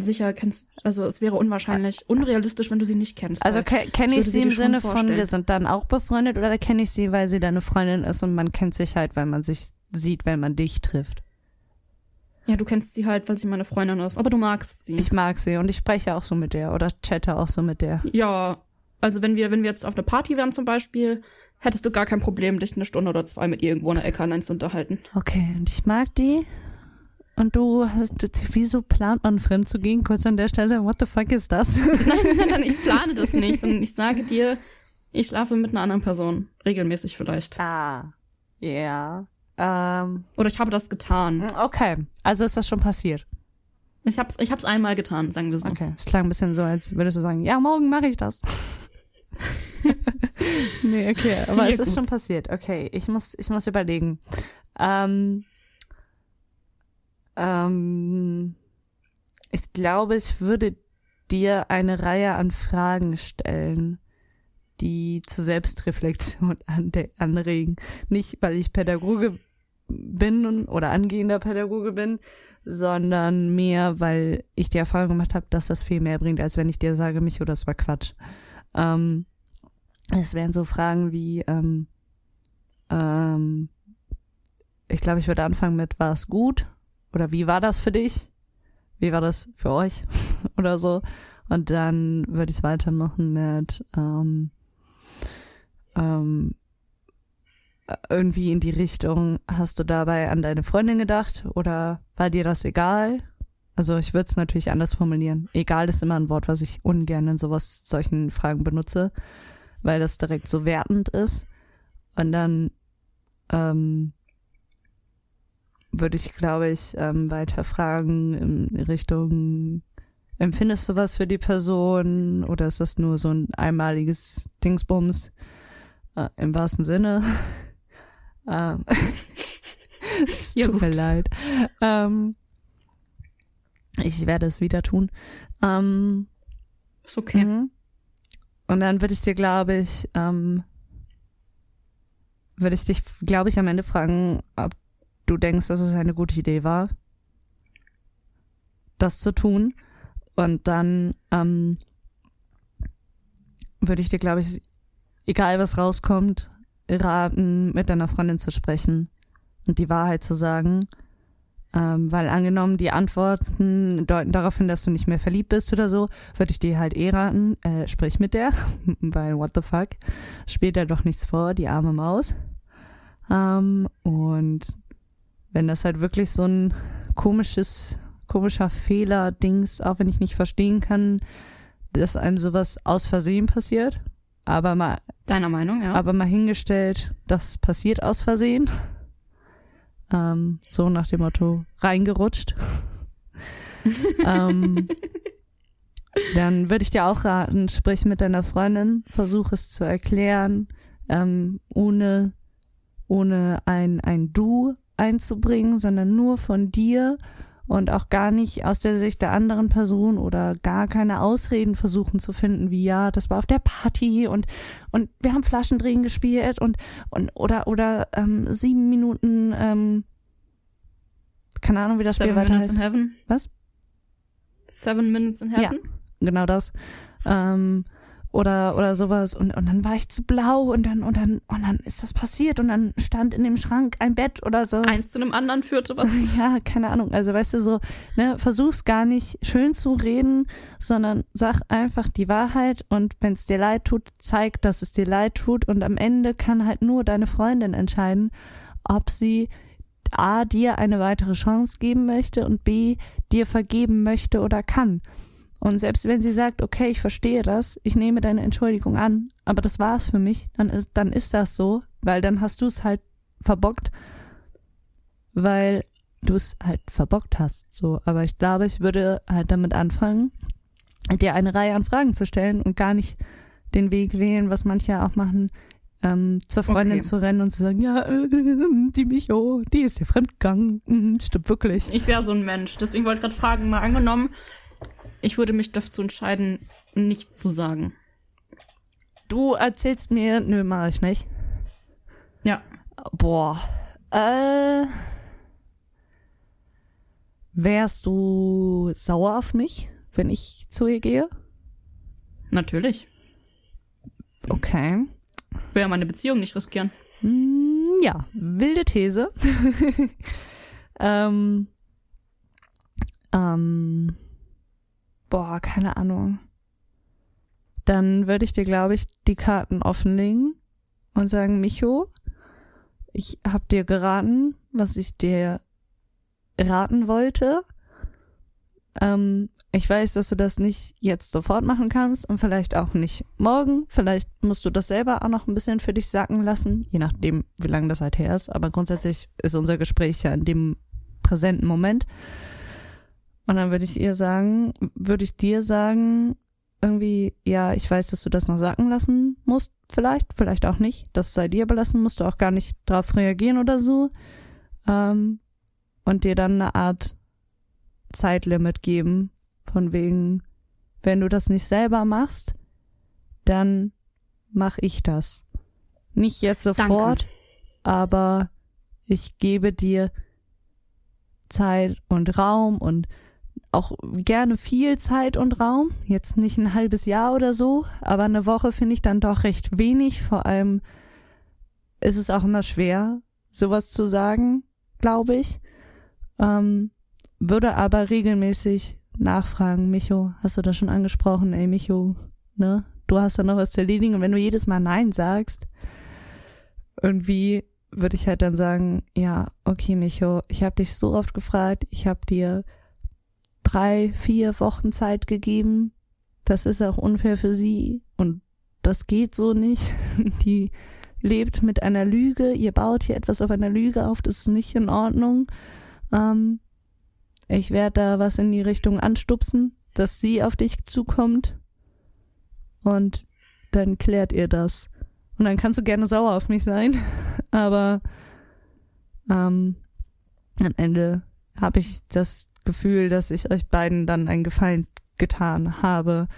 Sicher kennst, also es wäre unwahrscheinlich, unrealistisch, wenn du sie nicht kennst. Also ke- kenne ich ich sie im Sinne von, vorstellen. wir sind dann auch befreundet oder kenne ich sie, weil sie deine Freundin ist und man kennt sich halt, weil man sich sieht, wenn man dich trifft? ja, du kennst sie halt, weil sie meine Freundin ist, aber du magst sie. Ich mag sie und ich spreche auch so mit der oder chatte auch so mit der. ja, also wenn wir, wenn wir jetzt auf einer Party wären zum Beispiel, hättest du gar kein Problem, dich eine Stunde oder zwei mit ihr irgendwo in der Ecke allein zu unterhalten. Okay, und ich mag die. Und du hast, wieso plant man fremd zu gehen? Kurz an der Stelle, what the fuck ist das? Nein, nein, nein, ich plane das nicht, sondern ich sage dir, ich schlafe mit einer anderen Person. Regelmäßig vielleicht. ah, ja. Ähm, Oder ich habe das getan. okay, also ist das schon passiert. Ich hab's, ich hab's einmal getan, sagen wir so. Okay, es klang ein bisschen so, als würdest du sagen, ja, morgen mache ich das. nee, okay, aber Ja, es ist gut. schon passiert. Okay, ich muss, ich muss überlegen. Ähm, ähm, ich glaube, ich würde dir eine Reihe an Fragen stellen, die zur Selbstreflexion anregen. Nicht, weil ich Pädagoge bin oder angehender Pädagoge bin, sondern mehr, weil ich die Erfahrung gemacht habe, dass das viel mehr bringt, als wenn ich dir sage, Micho, das war Quatsch. Ähm, es wären so Fragen wie, ähm, ähm, ich glaube, ich würde anfangen mit, war es gut? Oder wie war das für dich? Wie war das für euch? Oder so. Und dann würde ich weitermachen mit, ähm, ähm, irgendwie in die Richtung, hast du dabei an deine Freundin gedacht oder war dir das egal? Also ich würde es natürlich anders formulieren. Egal ist immer ein Wort, was ich ungern in sowas, solchen Fragen benutze, weil das direkt so wertend ist. Und dann ähm, würde ich, glaube ich, ähm, weiter fragen in Richtung, empfindest du was für die Person oder ist das nur so ein einmaliges Dingsbums äh, im wahrsten Sinne? ähm, Ja, tut mir leid. Ähm, ich werde es wieder tun. Ähm, Ist okay. Mhm. Und dann würde ich dir, glaube ich, ähm, würde ich dich, glaube ich, am Ende fragen, ob du denkst, dass es eine gute Idee war, das zu tun. Und dann ähm, würde ich dir, glaube ich, egal was rauskommt, raten, mit deiner Freundin zu sprechen und die Wahrheit zu sagen. Ähm, weil angenommen, die Antworten deuten darauf hin, dass du nicht mehr verliebt bist oder so, würde ich dir halt eh raten, äh, sprich mit der, weil what the fuck, spielt da doch nichts vor, die arme Maus. Ähm, und wenn das halt wirklich so ein komisches, komischer Fehler-Dings, auch wenn ich nicht verstehen kann, dass einem sowas aus Versehen passiert, aber mal Deiner Meinung, ja. aber mal hingestellt, das passiert aus Versehen. Ähm, so nach dem Motto, reingerutscht. ähm, dann würde ich dir auch raten, sprich mit deiner Freundin, versuch es zu erklären, ähm, ohne, ohne ein, ein Du einzubringen, sondern nur von dir und auch gar nicht aus der Sicht der anderen Person oder gar keine Ausreden versuchen zu finden, wie ja, das war auf der Party und und wir haben Flaschendrehen gespielt und und oder oder ähm, sieben Minuten ähm, keine Ahnung wie das Spiel Seven weiter Minutes heißt. in Heaven. Was? Seven Minutes in Ja. Heaven? Genau das. Ähm, oder oder sowas und und dann war ich zu blau und dann und dann und dann ist das passiert und dann stand in dem Schrank ein Bett oder so. Eins zu einem anderen führte was. Ja, keine Ahnung. Also weißt du so, ne, versuch's gar nicht schön zu reden, sondern sag einfach die Wahrheit und wenn es dir leid tut, zeig, dass es dir leid tut und am Ende kann halt nur deine Freundin entscheiden, ob sie A, dir eine weitere Chance geben möchte und B, dir vergeben möchte oder kann. Und selbst wenn sie sagt, okay, ich verstehe das, ich nehme deine Entschuldigung an, aber das war's für mich, dann ist, dann ist das so, weil dann hast du es halt verbockt, weil du es halt verbockt hast, so. Aber ich glaube, ich würde halt damit anfangen, dir eine Reihe an Fragen zu stellen und gar nicht den Weg wählen, was manche auch machen, ähm, zur Freundin Okay. zu rennen und zu sagen, ja, äh, die Micho, die ist ja fremdgegangen, Mhm, stimmt wirklich. Ich wäre so ein Mensch. Deswegen wollte ich gerade fragen, mal angenommen, ich würde mich dazu entscheiden, nichts zu sagen. Du erzählst mir, nö, mach ich nicht. Ja. Boah. Äh. Wärst du sauer auf mich, wenn ich zu ihr gehe? Natürlich. Okay. Ich will ja meine Beziehung nicht riskieren. Hm, ja, wilde These. ähm, ähm, boah, keine Ahnung. Dann würde ich dir, glaube ich, die Karten offenlegen und sagen, Micho, ich habe dir geraten, was ich dir raten wollte. Ähm, ich weiß, dass du das nicht jetzt sofort machen kannst und vielleicht auch nicht morgen. Vielleicht musst du das selber auch noch ein bisschen für dich sacken lassen, je nachdem, wie lange das halt her ist. Aber grundsätzlich ist unser Gespräch ja in dem präsenten Moment. Und dann würde ich ihr sagen, würde ich dir sagen, irgendwie, ja, ich weiß, dass du das noch sacken lassen musst, vielleicht, vielleicht auch nicht. Das sei dir belassen, musst du auch gar nicht drauf reagieren oder so. Ähm, und dir dann eine Art Zeitlimit geben, von wegen, wenn du das nicht selber machst, dann mach ich das. Nicht jetzt sofort, aber ich gebe dir Zeit und Raum und auch gerne viel Zeit und Raum. Jetzt nicht ein halbes Jahr oder so, aber eine Woche finde ich dann doch recht wenig. Vor allem ist es auch immer schwer, sowas zu sagen, glaube ich. Ähm, würde aber regelmäßig nachfragen, Micho, hast du das schon angesprochen? Ey, Micho, ne? Du hast da noch was zu erledigen. Und wenn du jedes Mal Nein sagst, irgendwie würde ich halt dann sagen, ja, okay, Micho, ich habe dich so oft gefragt, ich habe dir drei, vier Wochen Zeit gegeben. Das ist auch unfair für sie und das geht so nicht. Die lebt mit einer Lüge, ihr baut hier etwas auf einer Lüge auf, das ist nicht in Ordnung. Ähm, ich werde da was in die Richtung anstupsen, dass sie auf dich zukommt und dann klärt ihr das. Und dann kannst du gerne sauer auf mich sein, aber ähm, am Ende habe ich das Gefühl, dass ich euch beiden dann einen Gefallen getan habe.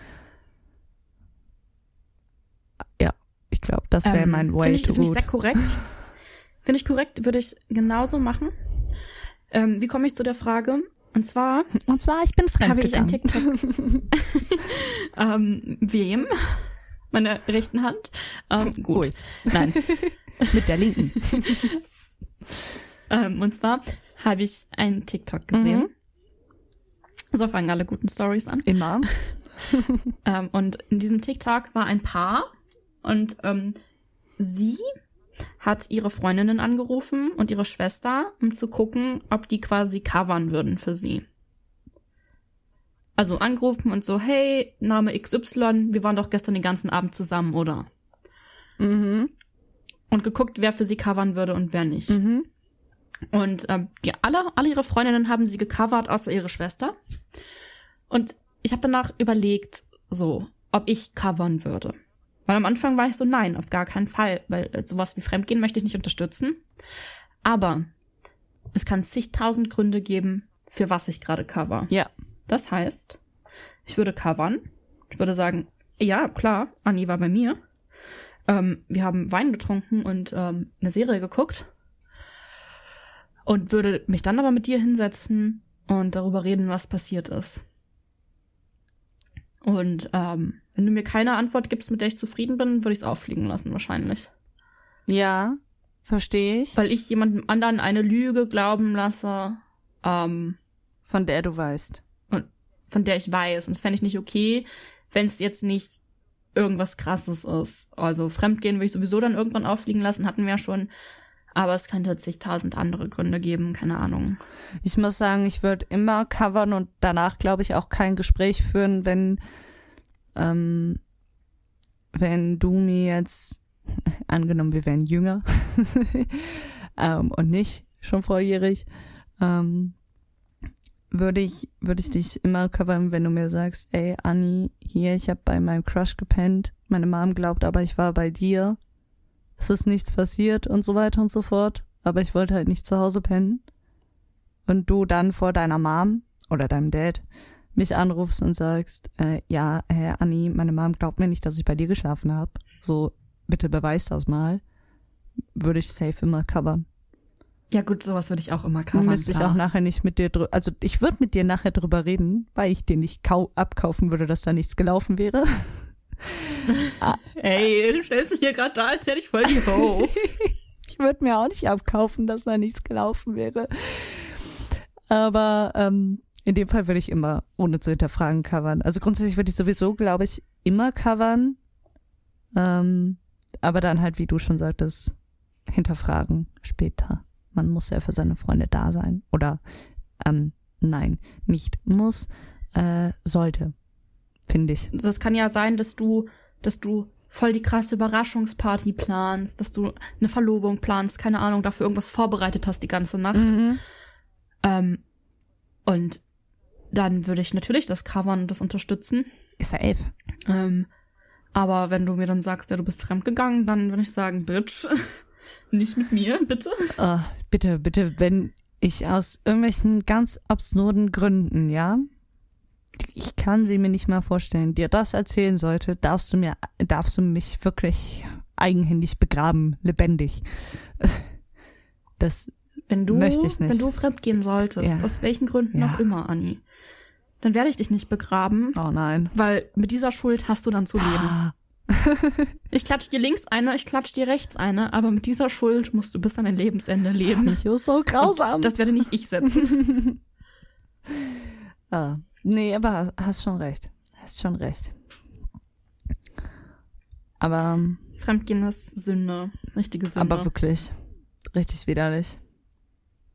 Ja, ich glaube, das wäre Ähm, mein Way Finde ich, to find ich sehr korrekt. Finde ich korrekt, würde ich genauso machen. Ähm, wie komme ich zu der Frage? Und zwar Und zwar, ich bin fremd habe ich ein. TikTok. ähm, wem? Meiner rechten Hand. Ähm, gut. Ui. Nein. Mit der linken. Ähm, und zwar habe ich einen TikTok gesehen. Mhm. So fangen alle guten Stories an. Immer. Ähm, und in diesem TikTok war ein Paar und ähm, sie hat ihre Freundinnen angerufen und ihre Schwester, um zu gucken, ob die quasi covern würden für sie. Also angerufen und so, hey, Name XY, wir waren doch gestern den ganzen Abend zusammen, oder? Mhm. Und geguckt, wer für sie covern würde und wer nicht. Und ähm, die, alle, alle ihre Freundinnen haben sie gecovert, außer ihre Schwester. Und ich habe danach überlegt, so, ob ich covern würde. Weil am Anfang war ich so, nein, auf gar keinen Fall, weil äh, sowas wie Fremdgehen möchte ich nicht unterstützen. Aber es kann zigtausend Gründe geben, für was ich gerade cover. Ja. Das heißt, ich würde covern. Ich würde sagen, ja, klar, Anni war bei mir. Ähm, wir haben Wein getrunken und ähm, eine Serie geguckt. Und würde mich dann aber mit dir hinsetzen und darüber reden, was passiert ist. Und ähm, wenn du mir keine Antwort gibst, mit der ich zufrieden bin, würde ich es auffliegen lassen, wahrscheinlich. Ja, verstehe ich. Weil ich jemandem anderen eine Lüge glauben lasse, ähm, Von der du weißt. und von der ich weiß. Und das fände ich nicht okay, wenn es jetzt nicht irgendwas krasses ist. Also Fremdgehen würde ich sowieso dann irgendwann auffliegen lassen, hatten wir ja schon. Aber es könnte zigtausend andere Gründe geben, keine Ahnung. Ich muss sagen, ich würde immer covern und danach, glaube ich, auch kein Gespräch führen, wenn, ähm, wenn du mir jetzt, angenommen, wir wären jünger ähm, und nicht schon volljährig, ähm, würde ich, würde ich dich immer covern, wenn du mir sagst, ey, Anni, hier, ich habe bei meinem Crush gepennt, meine Mom glaubt aber, ich war bei dir, es ist nichts passiert und so weiter und so fort, aber ich wollte halt nicht zu Hause pennen und du dann vor deiner Mom oder deinem Dad mich anrufst und sagst, äh, ja, Herr Anni, meine Mom glaubt mir nicht, dass ich bei dir geschlafen habe. So, bitte beweis das mal. Würde ich safe immer covern. Ja gut, sowas würde ich auch immer covern. Müsste ich klar. auch nachher nicht mit dir drüber, also ich würde mit dir nachher drüber reden, weil ich dir nicht kau abkaufen würde, dass da nichts gelaufen wäre. Ey, du stellst dich hier gerade da, als hätte ich voll die Ho. Ich würde mir auch nicht abkaufen, dass da nichts gelaufen wäre. Aber ähm, in dem Fall würde ich immer, ohne zu hinterfragen, covern. Also grundsätzlich würde ich sowieso, glaube ich, immer covern. Ähm, aber dann halt, wie du schon sagtest, hinterfragen später. Man muss ja für seine Freunde da sein. Oder ähm, nein, nicht muss, äh, sollte. Finde ich. Das kann ja sein, dass du, dass du voll die krasse Überraschungsparty planst, dass du eine Verlobung planst, keine Ahnung, dafür irgendwas vorbereitet hast die ganze Nacht. Ähm, und dann würde ich natürlich das covern und das unterstützen. Ist safe. Ähm, aber wenn du mir dann sagst, ja, du bist fremdgegangen, dann würde ich sagen, Bitch, nicht mit mir, bitte. Äh, bitte, bitte, wenn ich aus irgendwelchen ganz absurden Gründen, ja, ich kann sie mir nicht mal vorstellen, dir das erzählen sollte, darfst du mir, darfst du mich wirklich eigenhändig begraben, lebendig. Das, Wenn du, Möchte ich nicht. wenn du fremdgehen solltest, Ja. aus welchen Gründen Ja. auch immer, Anni, dann werde ich dich nicht begraben, oh nein. weil mit dieser Schuld hast du dann zu leben. Ich klatsch dir links eine, ich klatsch dir rechts eine, aber mit dieser Schuld musst du bis an dein Lebensende leben. Ich so grausam. Und das werde nicht ich setzen. ah, nee, aber hast, hast schon recht. Hast schon recht. Aber, Fremdgehen ist Sünde, richtige Sünde. aber wirklich, richtig widerlich.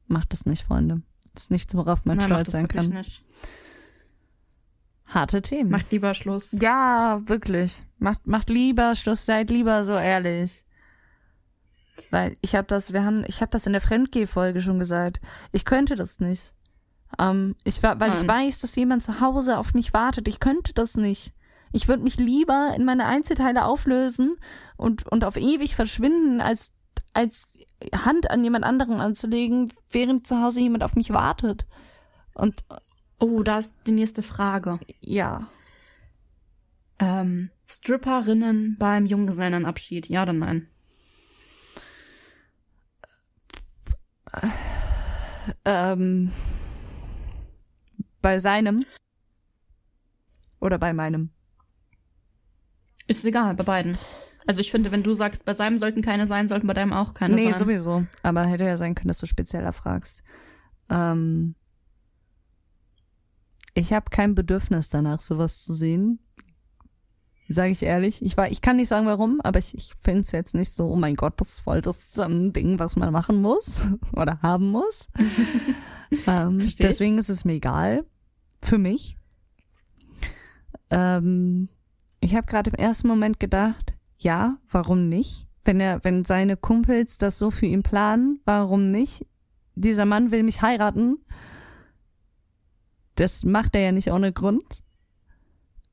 Macht es nicht, Freunde. Das ist nichts, worauf man Nein, stolz das sein kann. nicht. Harte Themen. Macht lieber Schluss. Ja, wirklich. Macht, macht lieber Schluss, seid lieber so ehrlich. Weil ich habe das, wir haben, ich habe das in der Fremdgeh-Folge schon gesagt. Ich könnte das nicht. Ähm, ich war, weil ich Nein. weiß, dass jemand zu Hause auf mich wartet. Ich könnte das nicht. Ich würde mich lieber in meine Einzelteile auflösen und und auf ewig verschwinden, als als Hand an jemand anderen anzulegen, während zu Hause jemand auf mich wartet. Und Oh, da ist die nächste Frage. ja, Ähm, Stripperinnen beim Junggesellenabschied, ja oder nein? ähm, bei seinem oder bei meinem. Ist egal, bei beiden. Also ich finde, wenn du sagst, bei seinem sollten keine sein, sollten bei deinem auch keine nee, sein. sowieso. Aber hätte ja sein können, dass du spezieller fragst. Ähm, ich habe kein Bedürfnis danach, sowas zu sehen. Sage ich ehrlich. Ich war, ich kann nicht sagen, warum, aber ich, ich finde es jetzt nicht so, oh mein Gott, das ist voll das ähm, Ding, was man machen muss oder haben muss. ähm, deswegen ist es mir egal. Für mich. Ähm, ich habe gerade im ersten Moment gedacht, ja, warum nicht? Wenn er, wenn seine Kumpels das so für ihn planen, warum nicht? Dieser Mann will mich heiraten. Das macht er ja nicht ohne Grund.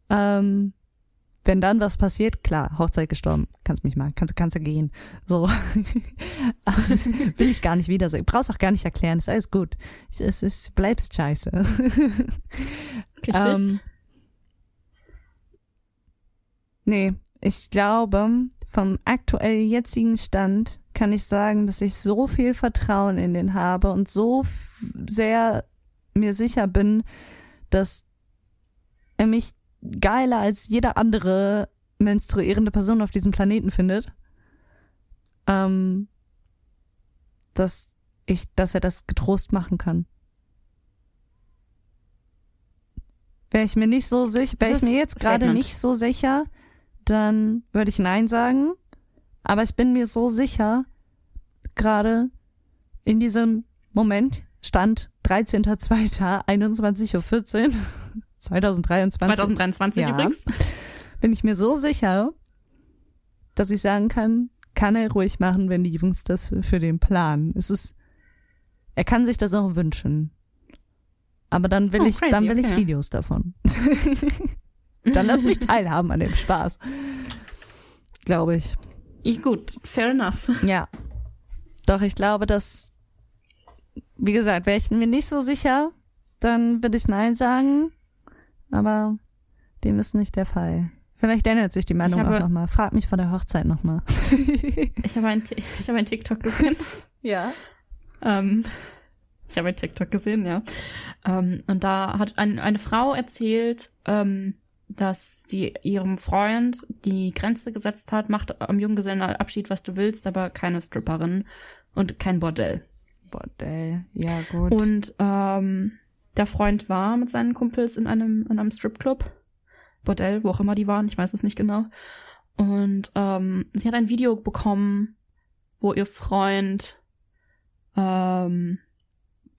Ähm, wenn dann was passiert, klar, Hochzeit gestorben, kannst mich mal, kannst, kannst du gehen. So. will ich gar nicht wiedersehen. Brauchst auch gar nicht erklären, ist alles gut. Es, es, es bleibst scheiße. Richtig? Ähm, nee, ich glaube, vom aktuell jetzigen Stand kann ich sagen, dass ich so viel Vertrauen in den habe und so sehr mir sicher bin, dass er mich geiler als jede andere menstruierende Person auf diesem Planeten findet, ähm, dass ich, dass er das getrost machen kann. Wäre ich mir nicht so sicher, wäre ich mir jetzt gerade nicht so sicher, dann würde ich Nein sagen. Aber ich bin mir so sicher, gerade in diesem Moment, Stand 13.02.21.14 Uhr, 2023. 2023 ja, übrigens. Bin ich mir so sicher, dass ich sagen kann, kann er ruhig machen, wenn die Jungs das für den planen. Es ist, er kann sich das auch wünschen. Aber dann will Oh, ich, crazy, dann will ich okay. Videos davon. dann lass mich teilhaben an dem Spaß. Glaube ich. Ich, gut, fair enough. Ja. Doch, ich glaube, dass, wie gesagt, wäre ich mir nicht so sicher, dann würde ich Nein sagen. Aber dem ist nicht der Fall. Vielleicht ändert sich die Meinung habe- auch nochmal. Frag mich vor der Hochzeit nochmal. Ich habe ein, ich habe ein TikTok gesehen. Ja. ähm, ich habe ein TikTok gesehen, ja. Ähm, und da hat ein, eine Frau erzählt, ähm, dass sie ihrem Freund die Grenze gesetzt hat, macht am Junggesellenabschied, was du willst, aber keine Stripperin und kein Bordell. Bordell. Ja, gut. Und ähm, der Freund war mit seinen Kumpels in einem, in einem Stripclub. Bordell, wo auch immer die waren, ich weiß es nicht genau. Und ähm, sie hat ein Video bekommen, wo ihr Freund ähm,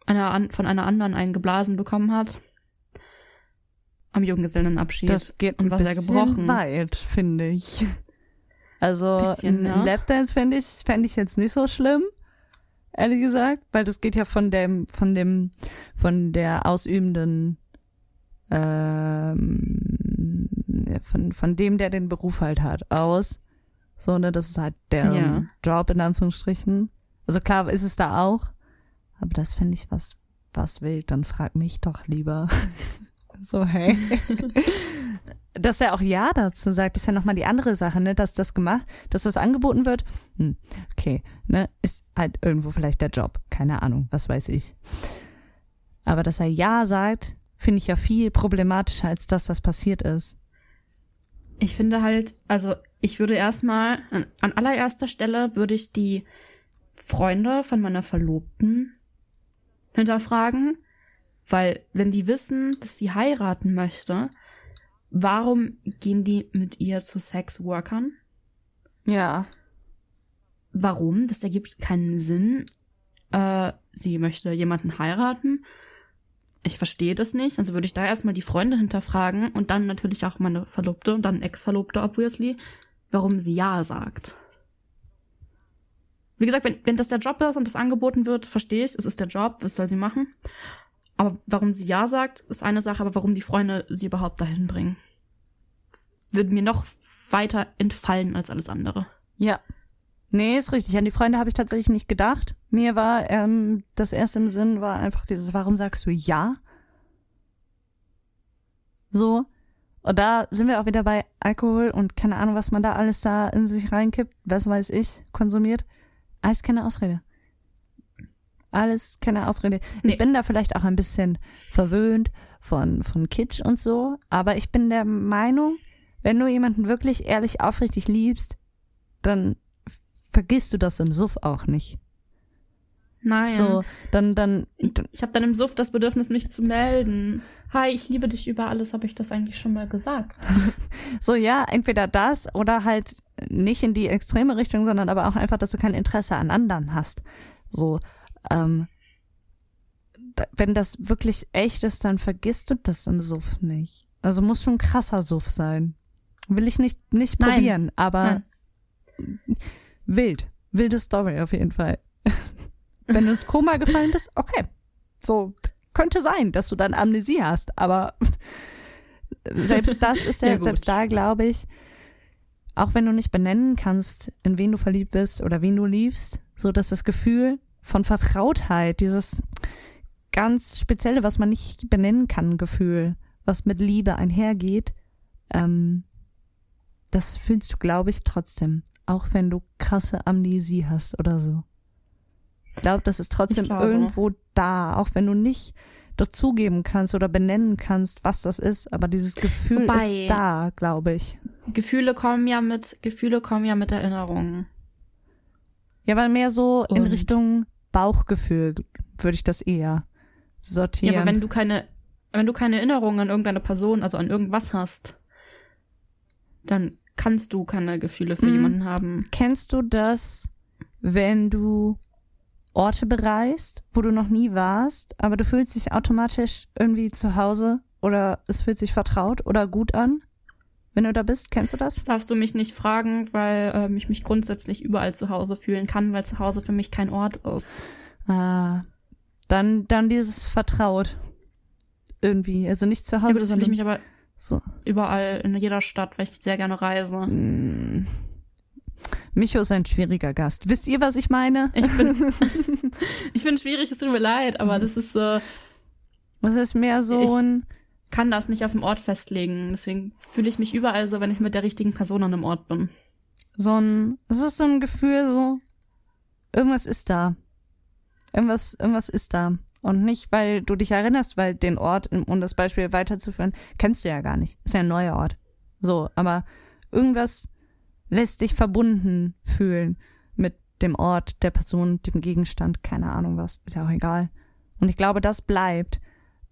einer an, von einer anderen einen geblasen bekommen hat. Am Junggesellenabschied. das geht und was er gebrochen. weit, finde ich. Also Bisschen, ne? Lapdance fände ich, fände ich jetzt nicht so schlimm, ehrlich gesagt, weil das geht ja von dem, von dem, von der ausübenden, ähm, von, von dem, der den Beruf halt hat, aus. So, ne, das ist halt der Ja. Job in Anführungsstrichen. Also klar ist es da auch, aber das fände ich was, was wild, dann frag mich doch lieber. so, hey. dass er auch Ja dazu sagt, ist ja nochmal die andere Sache, ne, dass das gemacht, dass das angeboten wird, hm, okay, ne, ist halt irgendwo vielleicht der Job, keine Ahnung, was weiß ich. Aber dass er Ja sagt, finde ich ja viel problematischer als das, was passiert ist. Ich finde halt, also ich würde erstmal, an, an allererster Stelle würde ich die Freunde von meiner Verlobten hinterfragen, weil wenn die wissen, dass sie heiraten möchte, warum gehen die mit ihr zu Sexworkern? Ja. Warum? Das ergibt keinen Sinn. Äh, sie möchte jemanden heiraten. Ich verstehe das nicht. Also würde ich da erstmal die Freunde hinterfragen und dann natürlich auch meine Verlobte und dann Ex-Verlobte, obviously, warum sie Ja sagt. Wie gesagt, wenn, wenn das der Job ist und das angeboten wird, verstehe ich, es ist der Job, was soll sie machen? Aber warum sie Ja sagt, ist eine Sache, aber warum die Freunde sie überhaupt dahin bringen, würde mir noch weiter entfallen als alles andere. Ja. Nee, ist richtig. An die Freunde habe ich tatsächlich nicht gedacht. Mir war ähm, das erste im Sinn war einfach dieses, warum sagst du ja? So. Und da sind wir auch wieder bei Alkohol und keine Ahnung, was man da alles da in sich reinkippt, was weiß ich, konsumiert. Alles keine Ausrede. Alles keine Ausrede. Nee. Ich bin da vielleicht auch ein bisschen verwöhnt von, von Kitsch und so, aber ich bin der Meinung, wenn du jemanden wirklich ehrlich aufrichtig liebst, dann vergisst du das im Suff auch nicht. Nein. So, dann, dann, Ich habe dann im Suff das Bedürfnis, mich zu melden. Hi, ich liebe dich über alles, habe ich das eigentlich schon mal gesagt? so ja, entweder das oder halt nicht in die extreme Richtung, sondern aber auch einfach, dass du kein Interesse an anderen hast. So, ähm, wenn das wirklich echt ist, dann vergisst du das im Suff nicht. Also muss schon krasser Suff sein. Will ich nicht, nicht Nein. probieren, aber Nein. wild. Wilde Story auf jeden Fall. Wenn du ins Koma gefallen bist, okay. So, könnte sein, dass du dann Amnesie hast, aber selbst das ist ja, Ja, selbst da glaube ich, auch wenn du nicht benennen kannst, in wen du verliebt bist oder wen du liebst, so dass das Gefühl von Vertrautheit, dieses ganz spezielle, was man nicht benennen kann, Gefühl, was mit Liebe einhergeht, ähm, das fühlst du, glaube ich, trotzdem, auch wenn du krasse Amnesie hast oder so. Ich glaube, das ist trotzdem irgendwo da, auch wenn du nicht dazugeben kannst oder benennen kannst, was das ist, aber dieses Gefühl Wobei- ist da, glaube ich. Gefühle kommen ja mit, Gefühle kommen ja mit Erinnerungen. Ja, weil mehr so in Und- Richtung Bauchgefühl würde ich das eher sortieren. Ja, aber wenn du keine, wenn du keine Erinnerung an irgendeine Person, also an irgendwas hast, dann kannst du keine Gefühle für Mhm. jemanden haben. Kennst du das, wenn du Orte bereist, wo du noch nie warst, aber du fühlst dich automatisch irgendwie zu Hause oder es fühlt sich vertraut oder gut an, wenn du da bist? Kennst du Das das? darfst du mich nicht fragen, weil ähm, ich mich grundsätzlich überall zu Hause fühlen kann, weil zu Hause für mich kein Ort ist. Ah, dann, dann dieses Vertraut. Irgendwie. Also nicht zu Ja, Hause, gut, das fühle ich mich aber so. überall in jeder Stadt, weil ich sehr gerne reise. Micho ist ein schwieriger Gast. Wisst ihr, was ich meine? Ich bin, ich bin schwierig, es tut mir leid, aber das ist, äh, Das ist mehr so Ich- ein, kann das nicht auf dem Ort festlegen. Deswegen fühle ich mich überall so, wenn ich mit der richtigen Person an einem Ort bin. so ein, es ist so ein Gefühl, so, irgendwas ist da. Irgendwas, irgendwas ist da. Und nicht, weil du dich erinnerst, weil den Ort, um das Beispiel weiterzuführen, kennst du ja gar nicht. Ist ja ein neuer Ort. So, aber irgendwas lässt dich verbunden fühlen mit dem Ort, der Person, dem Gegenstand, keine Ahnung was, ist ja auch egal. Und ich glaube, das bleibt.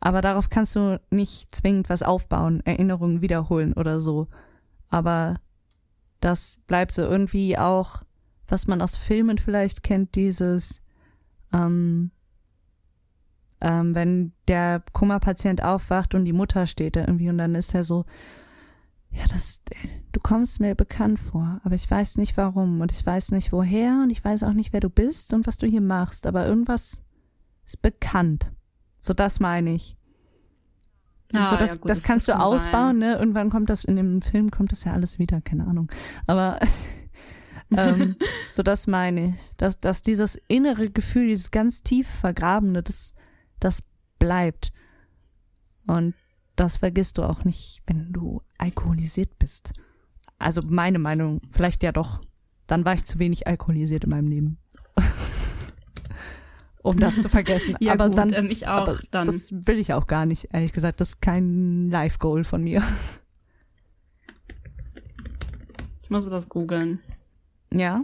Aber darauf kannst du nicht zwingend was aufbauen, Erinnerungen wiederholen oder so. Aber das bleibt so irgendwie auch, was man aus Filmen vielleicht kennt, dieses, ähm, ähm, wenn der Koma-Patient aufwacht und die Mutter steht da irgendwie und dann ist er so, ja, das, du kommst mir bekannt vor, aber ich weiß nicht warum und ich weiß nicht woher und ich weiß auch nicht, wer du bist und was du hier machst, aber irgendwas ist bekannt. So, das meine ich. Ah, so, das, ja, gut, das kannst du kann ausbauen, sein. ne? Irgendwann kommt das, in dem Film kommt das ja alles wieder, keine Ahnung. Aber ähm, so das meine ich. Dass, dass dieses innere Gefühl, dieses ganz tief vergrabene, das, das bleibt. Und das vergisst du auch nicht, wenn du alkoholisiert bist. Also meine Meinung, vielleicht ja doch. Dann war ich zu wenig alkoholisiert in meinem Leben. um das zu vergessen. Ja, aber gut, dann, ähm, ich auch dann. Das will ich auch gar nicht, ehrlich gesagt. Das ist kein Life-Goal von mir. Ich muss das googeln. Ja.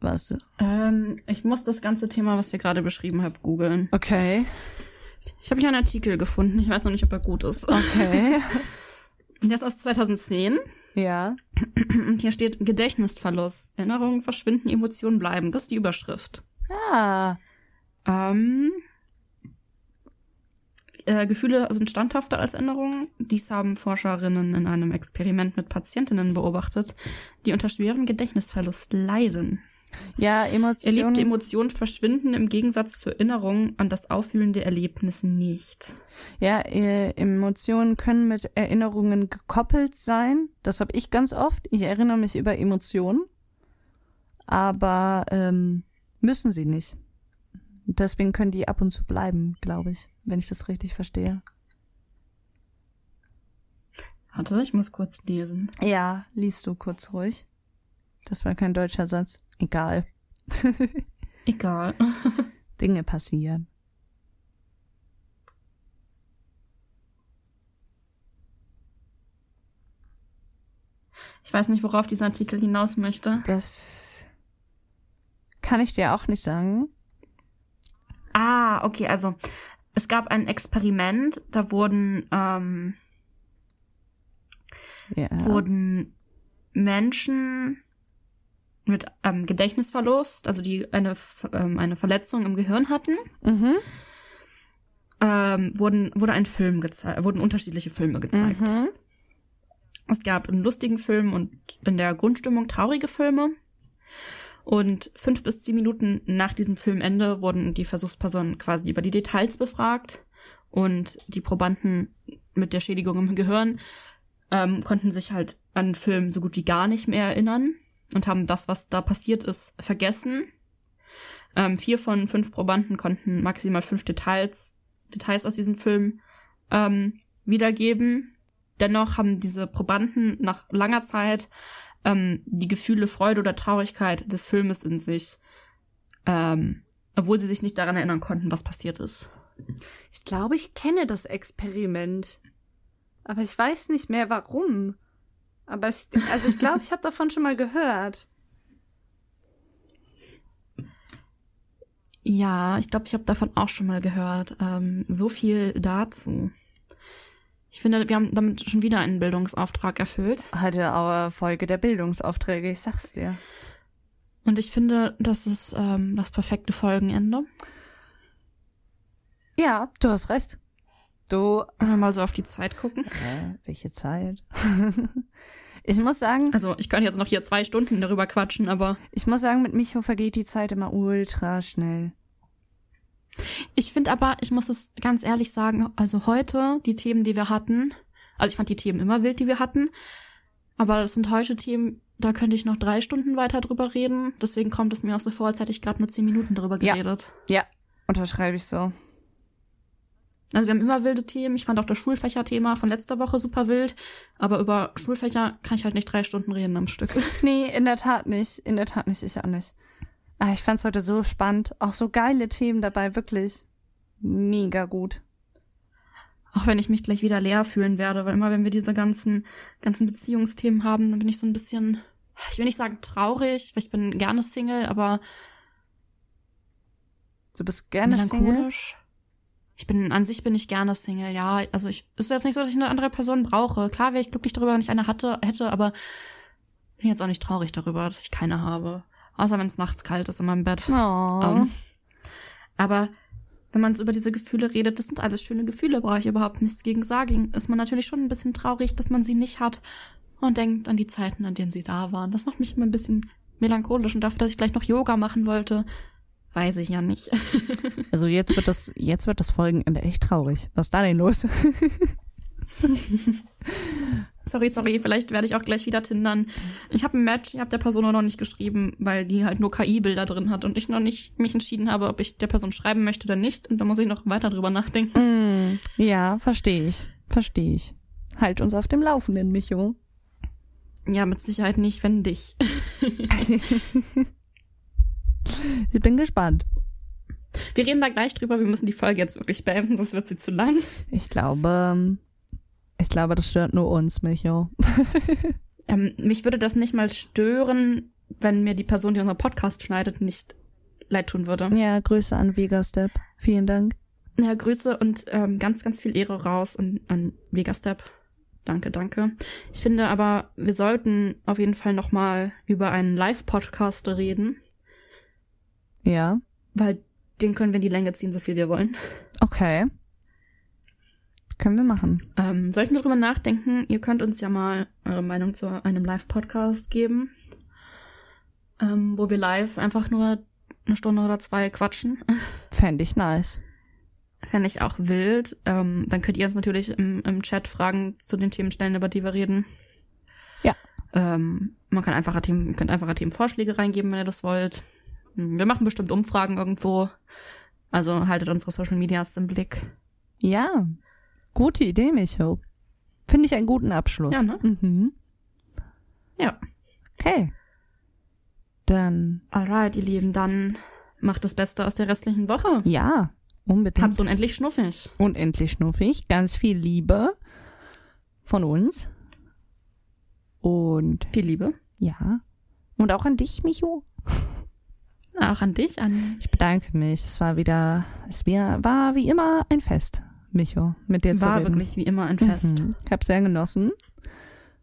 Was? Ähm, ich muss das ganze Thema, was wir gerade beschrieben haben, googeln. Okay. Ich habe hier einen Artikel gefunden. Ich weiß noch nicht, ob er gut ist. Okay. Der ist aus 2010. ja. Und hier steht Gedächtnisverlust. Erinnerungen verschwinden, Emotionen bleiben. Das ist die Überschrift. Ah. Ähm, äh, Gefühle sind standhafter als Erinnerungen. Dies haben Forscherinnen in einem Experiment mit Patientinnen beobachtet, die unter schwerem Gedächtnisverlust leiden. Ja, Emotionen. Erlebte Emotionen verschwinden im Gegensatz zur Erinnerung an das Auffühlen der Erlebnisse nicht. Ja, äh, Emotionen können mit Erinnerungen gekoppelt sein. Das habe ich ganz oft. Ich erinnere mich über Emotionen, aber ähm, müssen sie nicht. Deswegen können die ab und zu bleiben, glaube ich, wenn ich das richtig verstehe. Warte, ich muss kurz lesen. Ja, liest du kurz ruhig. Das war kein deutscher Satz. Egal. Egal. Dinge passieren. Ich weiß nicht, worauf dieser Artikel hinaus möchte. Das kann ich dir auch nicht sagen. Ah, okay, also es gab ein Experiment, da wurden ähm, Ja. wurden Menschen mit ähm, Gedächtnisverlust, also die eine ähm, eine Verletzung im Gehirn hatten, Mhm. ähm, wurden wurde ein Film gezeigt, wurden unterschiedliche Filme gezeigt. Mhm. Es gab einen lustigen Film und in der Grundstimmung traurige Filme. Und fünf bis zehn Minuten nach diesem Filmende wurden die Versuchspersonen quasi über die Details befragt und die Probanden mit der Schädigung im Gehirn ähm, konnten sich halt an den Film so gut wie gar nicht mehr erinnern und haben das, was da passiert ist, vergessen. Ähm, vier von fünf Probanden konnten maximal fünf Details, Details aus diesem Film ähm, wiedergeben. dennoch haben diese Probanden nach langer Zeit ähm, die Gefühle Freude oder Traurigkeit des Filmes in sich, ähm, obwohl sie sich nicht daran erinnern konnten, was passiert ist. Ich glaube, ich kenne das Experiment. Aber ich weiß nicht mehr warum. Aber ich, also ich glaube, ich habe davon schon mal gehört. Ja, ich glaube, ich habe davon auch schon mal gehört. Ähm, so viel dazu. Ich finde, wir haben damit schon wieder einen Bildungsauftrag erfüllt. Hatte auch Folge der Bildungsaufträge, ich sag's dir. Und ich finde, das ist ähm, das perfekte Folgenende. Ja, du hast recht. Du. Wenn wir mal so auf die Zeit gucken. Äh, welche Zeit? ich muss sagen. Also, ich könnte jetzt noch hier zwei Stunden darüber quatschen, aber. Ich muss sagen, mit Micho vergeht die Zeit immer ultra schnell. Ich finde aber, ich muss es ganz ehrlich sagen, also heute, die Themen, die wir hatten, also ich fand die Themen immer wild, die wir hatten, aber das sind heute Themen, da könnte ich noch drei Stunden weiter drüber reden. Deswegen kommt es mir auch so vor, als hätte ich gerade nur zehn Minuten drüber geredet. Ja, ja unterschreibe ich so. Also wir haben immer wilde Themen. Ich fand auch das Schulfächer-Thema von letzter Woche super wild. Aber über Schulfächer kann ich halt nicht drei Stunden reden am Stück. Nee, in der Tat nicht. In der Tat nicht, ich auch nicht. Ah, ich fand's heute so spannend. Auch so geile Themen dabei, wirklich. Mega gut. Auch wenn ich mich gleich wieder leer fühlen werde, weil immer wenn wir diese ganzen, ganzen Beziehungsthemen haben, dann bin ich so ein bisschen, ich will nicht sagen traurig, weil ich bin gerne Single, aber Du bist gerne melancholisch. Single? Ich bin, an sich bin ich gerne Single, ja. Also ich, ist jetzt nicht so, dass ich eine andere Person brauche. Klar wäre ich glücklich darüber, wenn ich eine hatte, hätte, aber bin jetzt auch nicht traurig darüber, dass ich keine habe. Außer wenn es nachts kalt ist in meinem Bett. Um, ähm, aber wenn man so über diese Gefühle redet, das sind alles schöne Gefühle, brauche ich überhaupt nichts gegen sagen. Ist man natürlich schon ein bisschen traurig, dass man sie nicht hat und denkt an die Zeiten, an denen sie da waren. Das macht mich immer ein bisschen melancholisch und dafür, dass ich gleich noch Yoga machen wollte, weiß ich ja nicht. also jetzt wird das, jetzt wird das Folgenende echt traurig. Was ist da denn los? sorry, sorry, vielleicht werde ich auch gleich wieder tindern. Ich habe ein Match, ich habe der Person noch nicht geschrieben, weil die halt nur KI-Bilder drin hat und ich noch nicht mich entschieden habe, ob ich der Person schreiben möchte oder nicht. Und da muss ich noch weiter drüber nachdenken. Mm, ja, verstehe ich. Verstehe ich. Halt uns auf dem Laufenden, Micho. Ja, mit Sicherheit nicht, wenn dich. ich bin gespannt. Wir reden da gleich drüber. Wir müssen die Folge jetzt wirklich beenden, sonst wird sie zu lang. Ich glaube, ich glaube, das stört nur uns, Micho. ähm, mich würde das nicht mal stören, wenn mir die Person, die unseren Podcast schneidet, nicht leid tun würde. Ja, Grüße an Vegastep. Vielen Dank. Ja, Grüße und ähm, ganz, ganz viel Ehre raus an, an Vegastep. Danke, danke. Ich finde aber, wir sollten auf jeden Fall nochmal über einen Live-Podcast reden. Ja. Weil den können wir in die Länge ziehen, so viel wir wollen. Okay. Können wir machen. Ähm, sollten wir drüber nachdenken? Ihr könnt uns ja mal eure Meinung zu einem Live-Podcast geben, ähm, wo wir live einfach nur eine Stunde oder zwei quatschen. Fände ich nice. Fände ich auch wild. Ähm, dann könnt ihr uns natürlich im, im Chat Fragen zu den Themen stellen, über die wir reden. Ja. Ähm, man kann einfacher Themen, könnt einfacher Themenvorschläge reingeben, wenn ihr das wollt. Hm, wir machen bestimmt Umfragen irgendwo. Also haltet unsere Social Medias im Blick. Ja. Gute Idee, Micho. Finde ich einen guten Abschluss. Ja, ne? Mhm. Ja. Okay. Dann. Alright, ihr Lieben, dann macht das Beste aus der restlichen Woche. Ja, unbedingt. Habt's unendlich schnuffig. Unendlich schnuffig. Ganz viel Liebe von uns. Und. Viel Liebe. Ja. Und auch an dich, Micho. Auch an dich, an. Ich bedanke mich. Es war wieder, es war wie immer ein Fest. Micho, mit dir War zu reden. wirklich wie immer ein Fest. Mhm. Ich habe sehr genossen.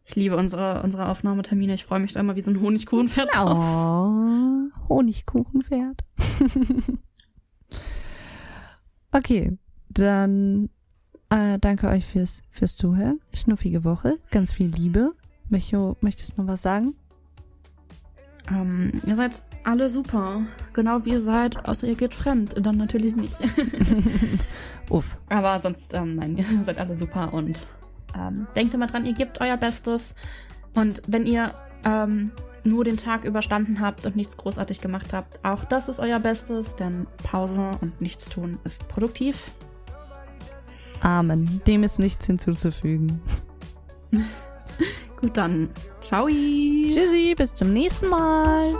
Ich liebe unsere, unsere Aufnahmetermine. Ich freue mich da immer wie so ein Honigkuchenpferd drauf. Oh, Honigkuchenpferd. okay, dann äh, danke euch fürs, fürs Zuhören. Schnuffige Woche, ganz viel Liebe. Micho, möchtest du noch was sagen? Ähm, ihr seid alle super. Genau wie ihr seid, außer ihr geht fremd. Dann natürlich nicht. Uff. Aber sonst, ähm, nein, ihr seid alle super und ähm, denkt immer dran, ihr gebt euer Bestes. Und wenn ihr ähm, nur den Tag überstanden habt und nichts großartig gemacht habt, auch das ist euer Bestes, denn Pause und nichts tun ist produktiv. Amen. Dem ist nichts hinzuzufügen. Gut, dann. Ciao. Tschüssi, bis zum nächsten Mal.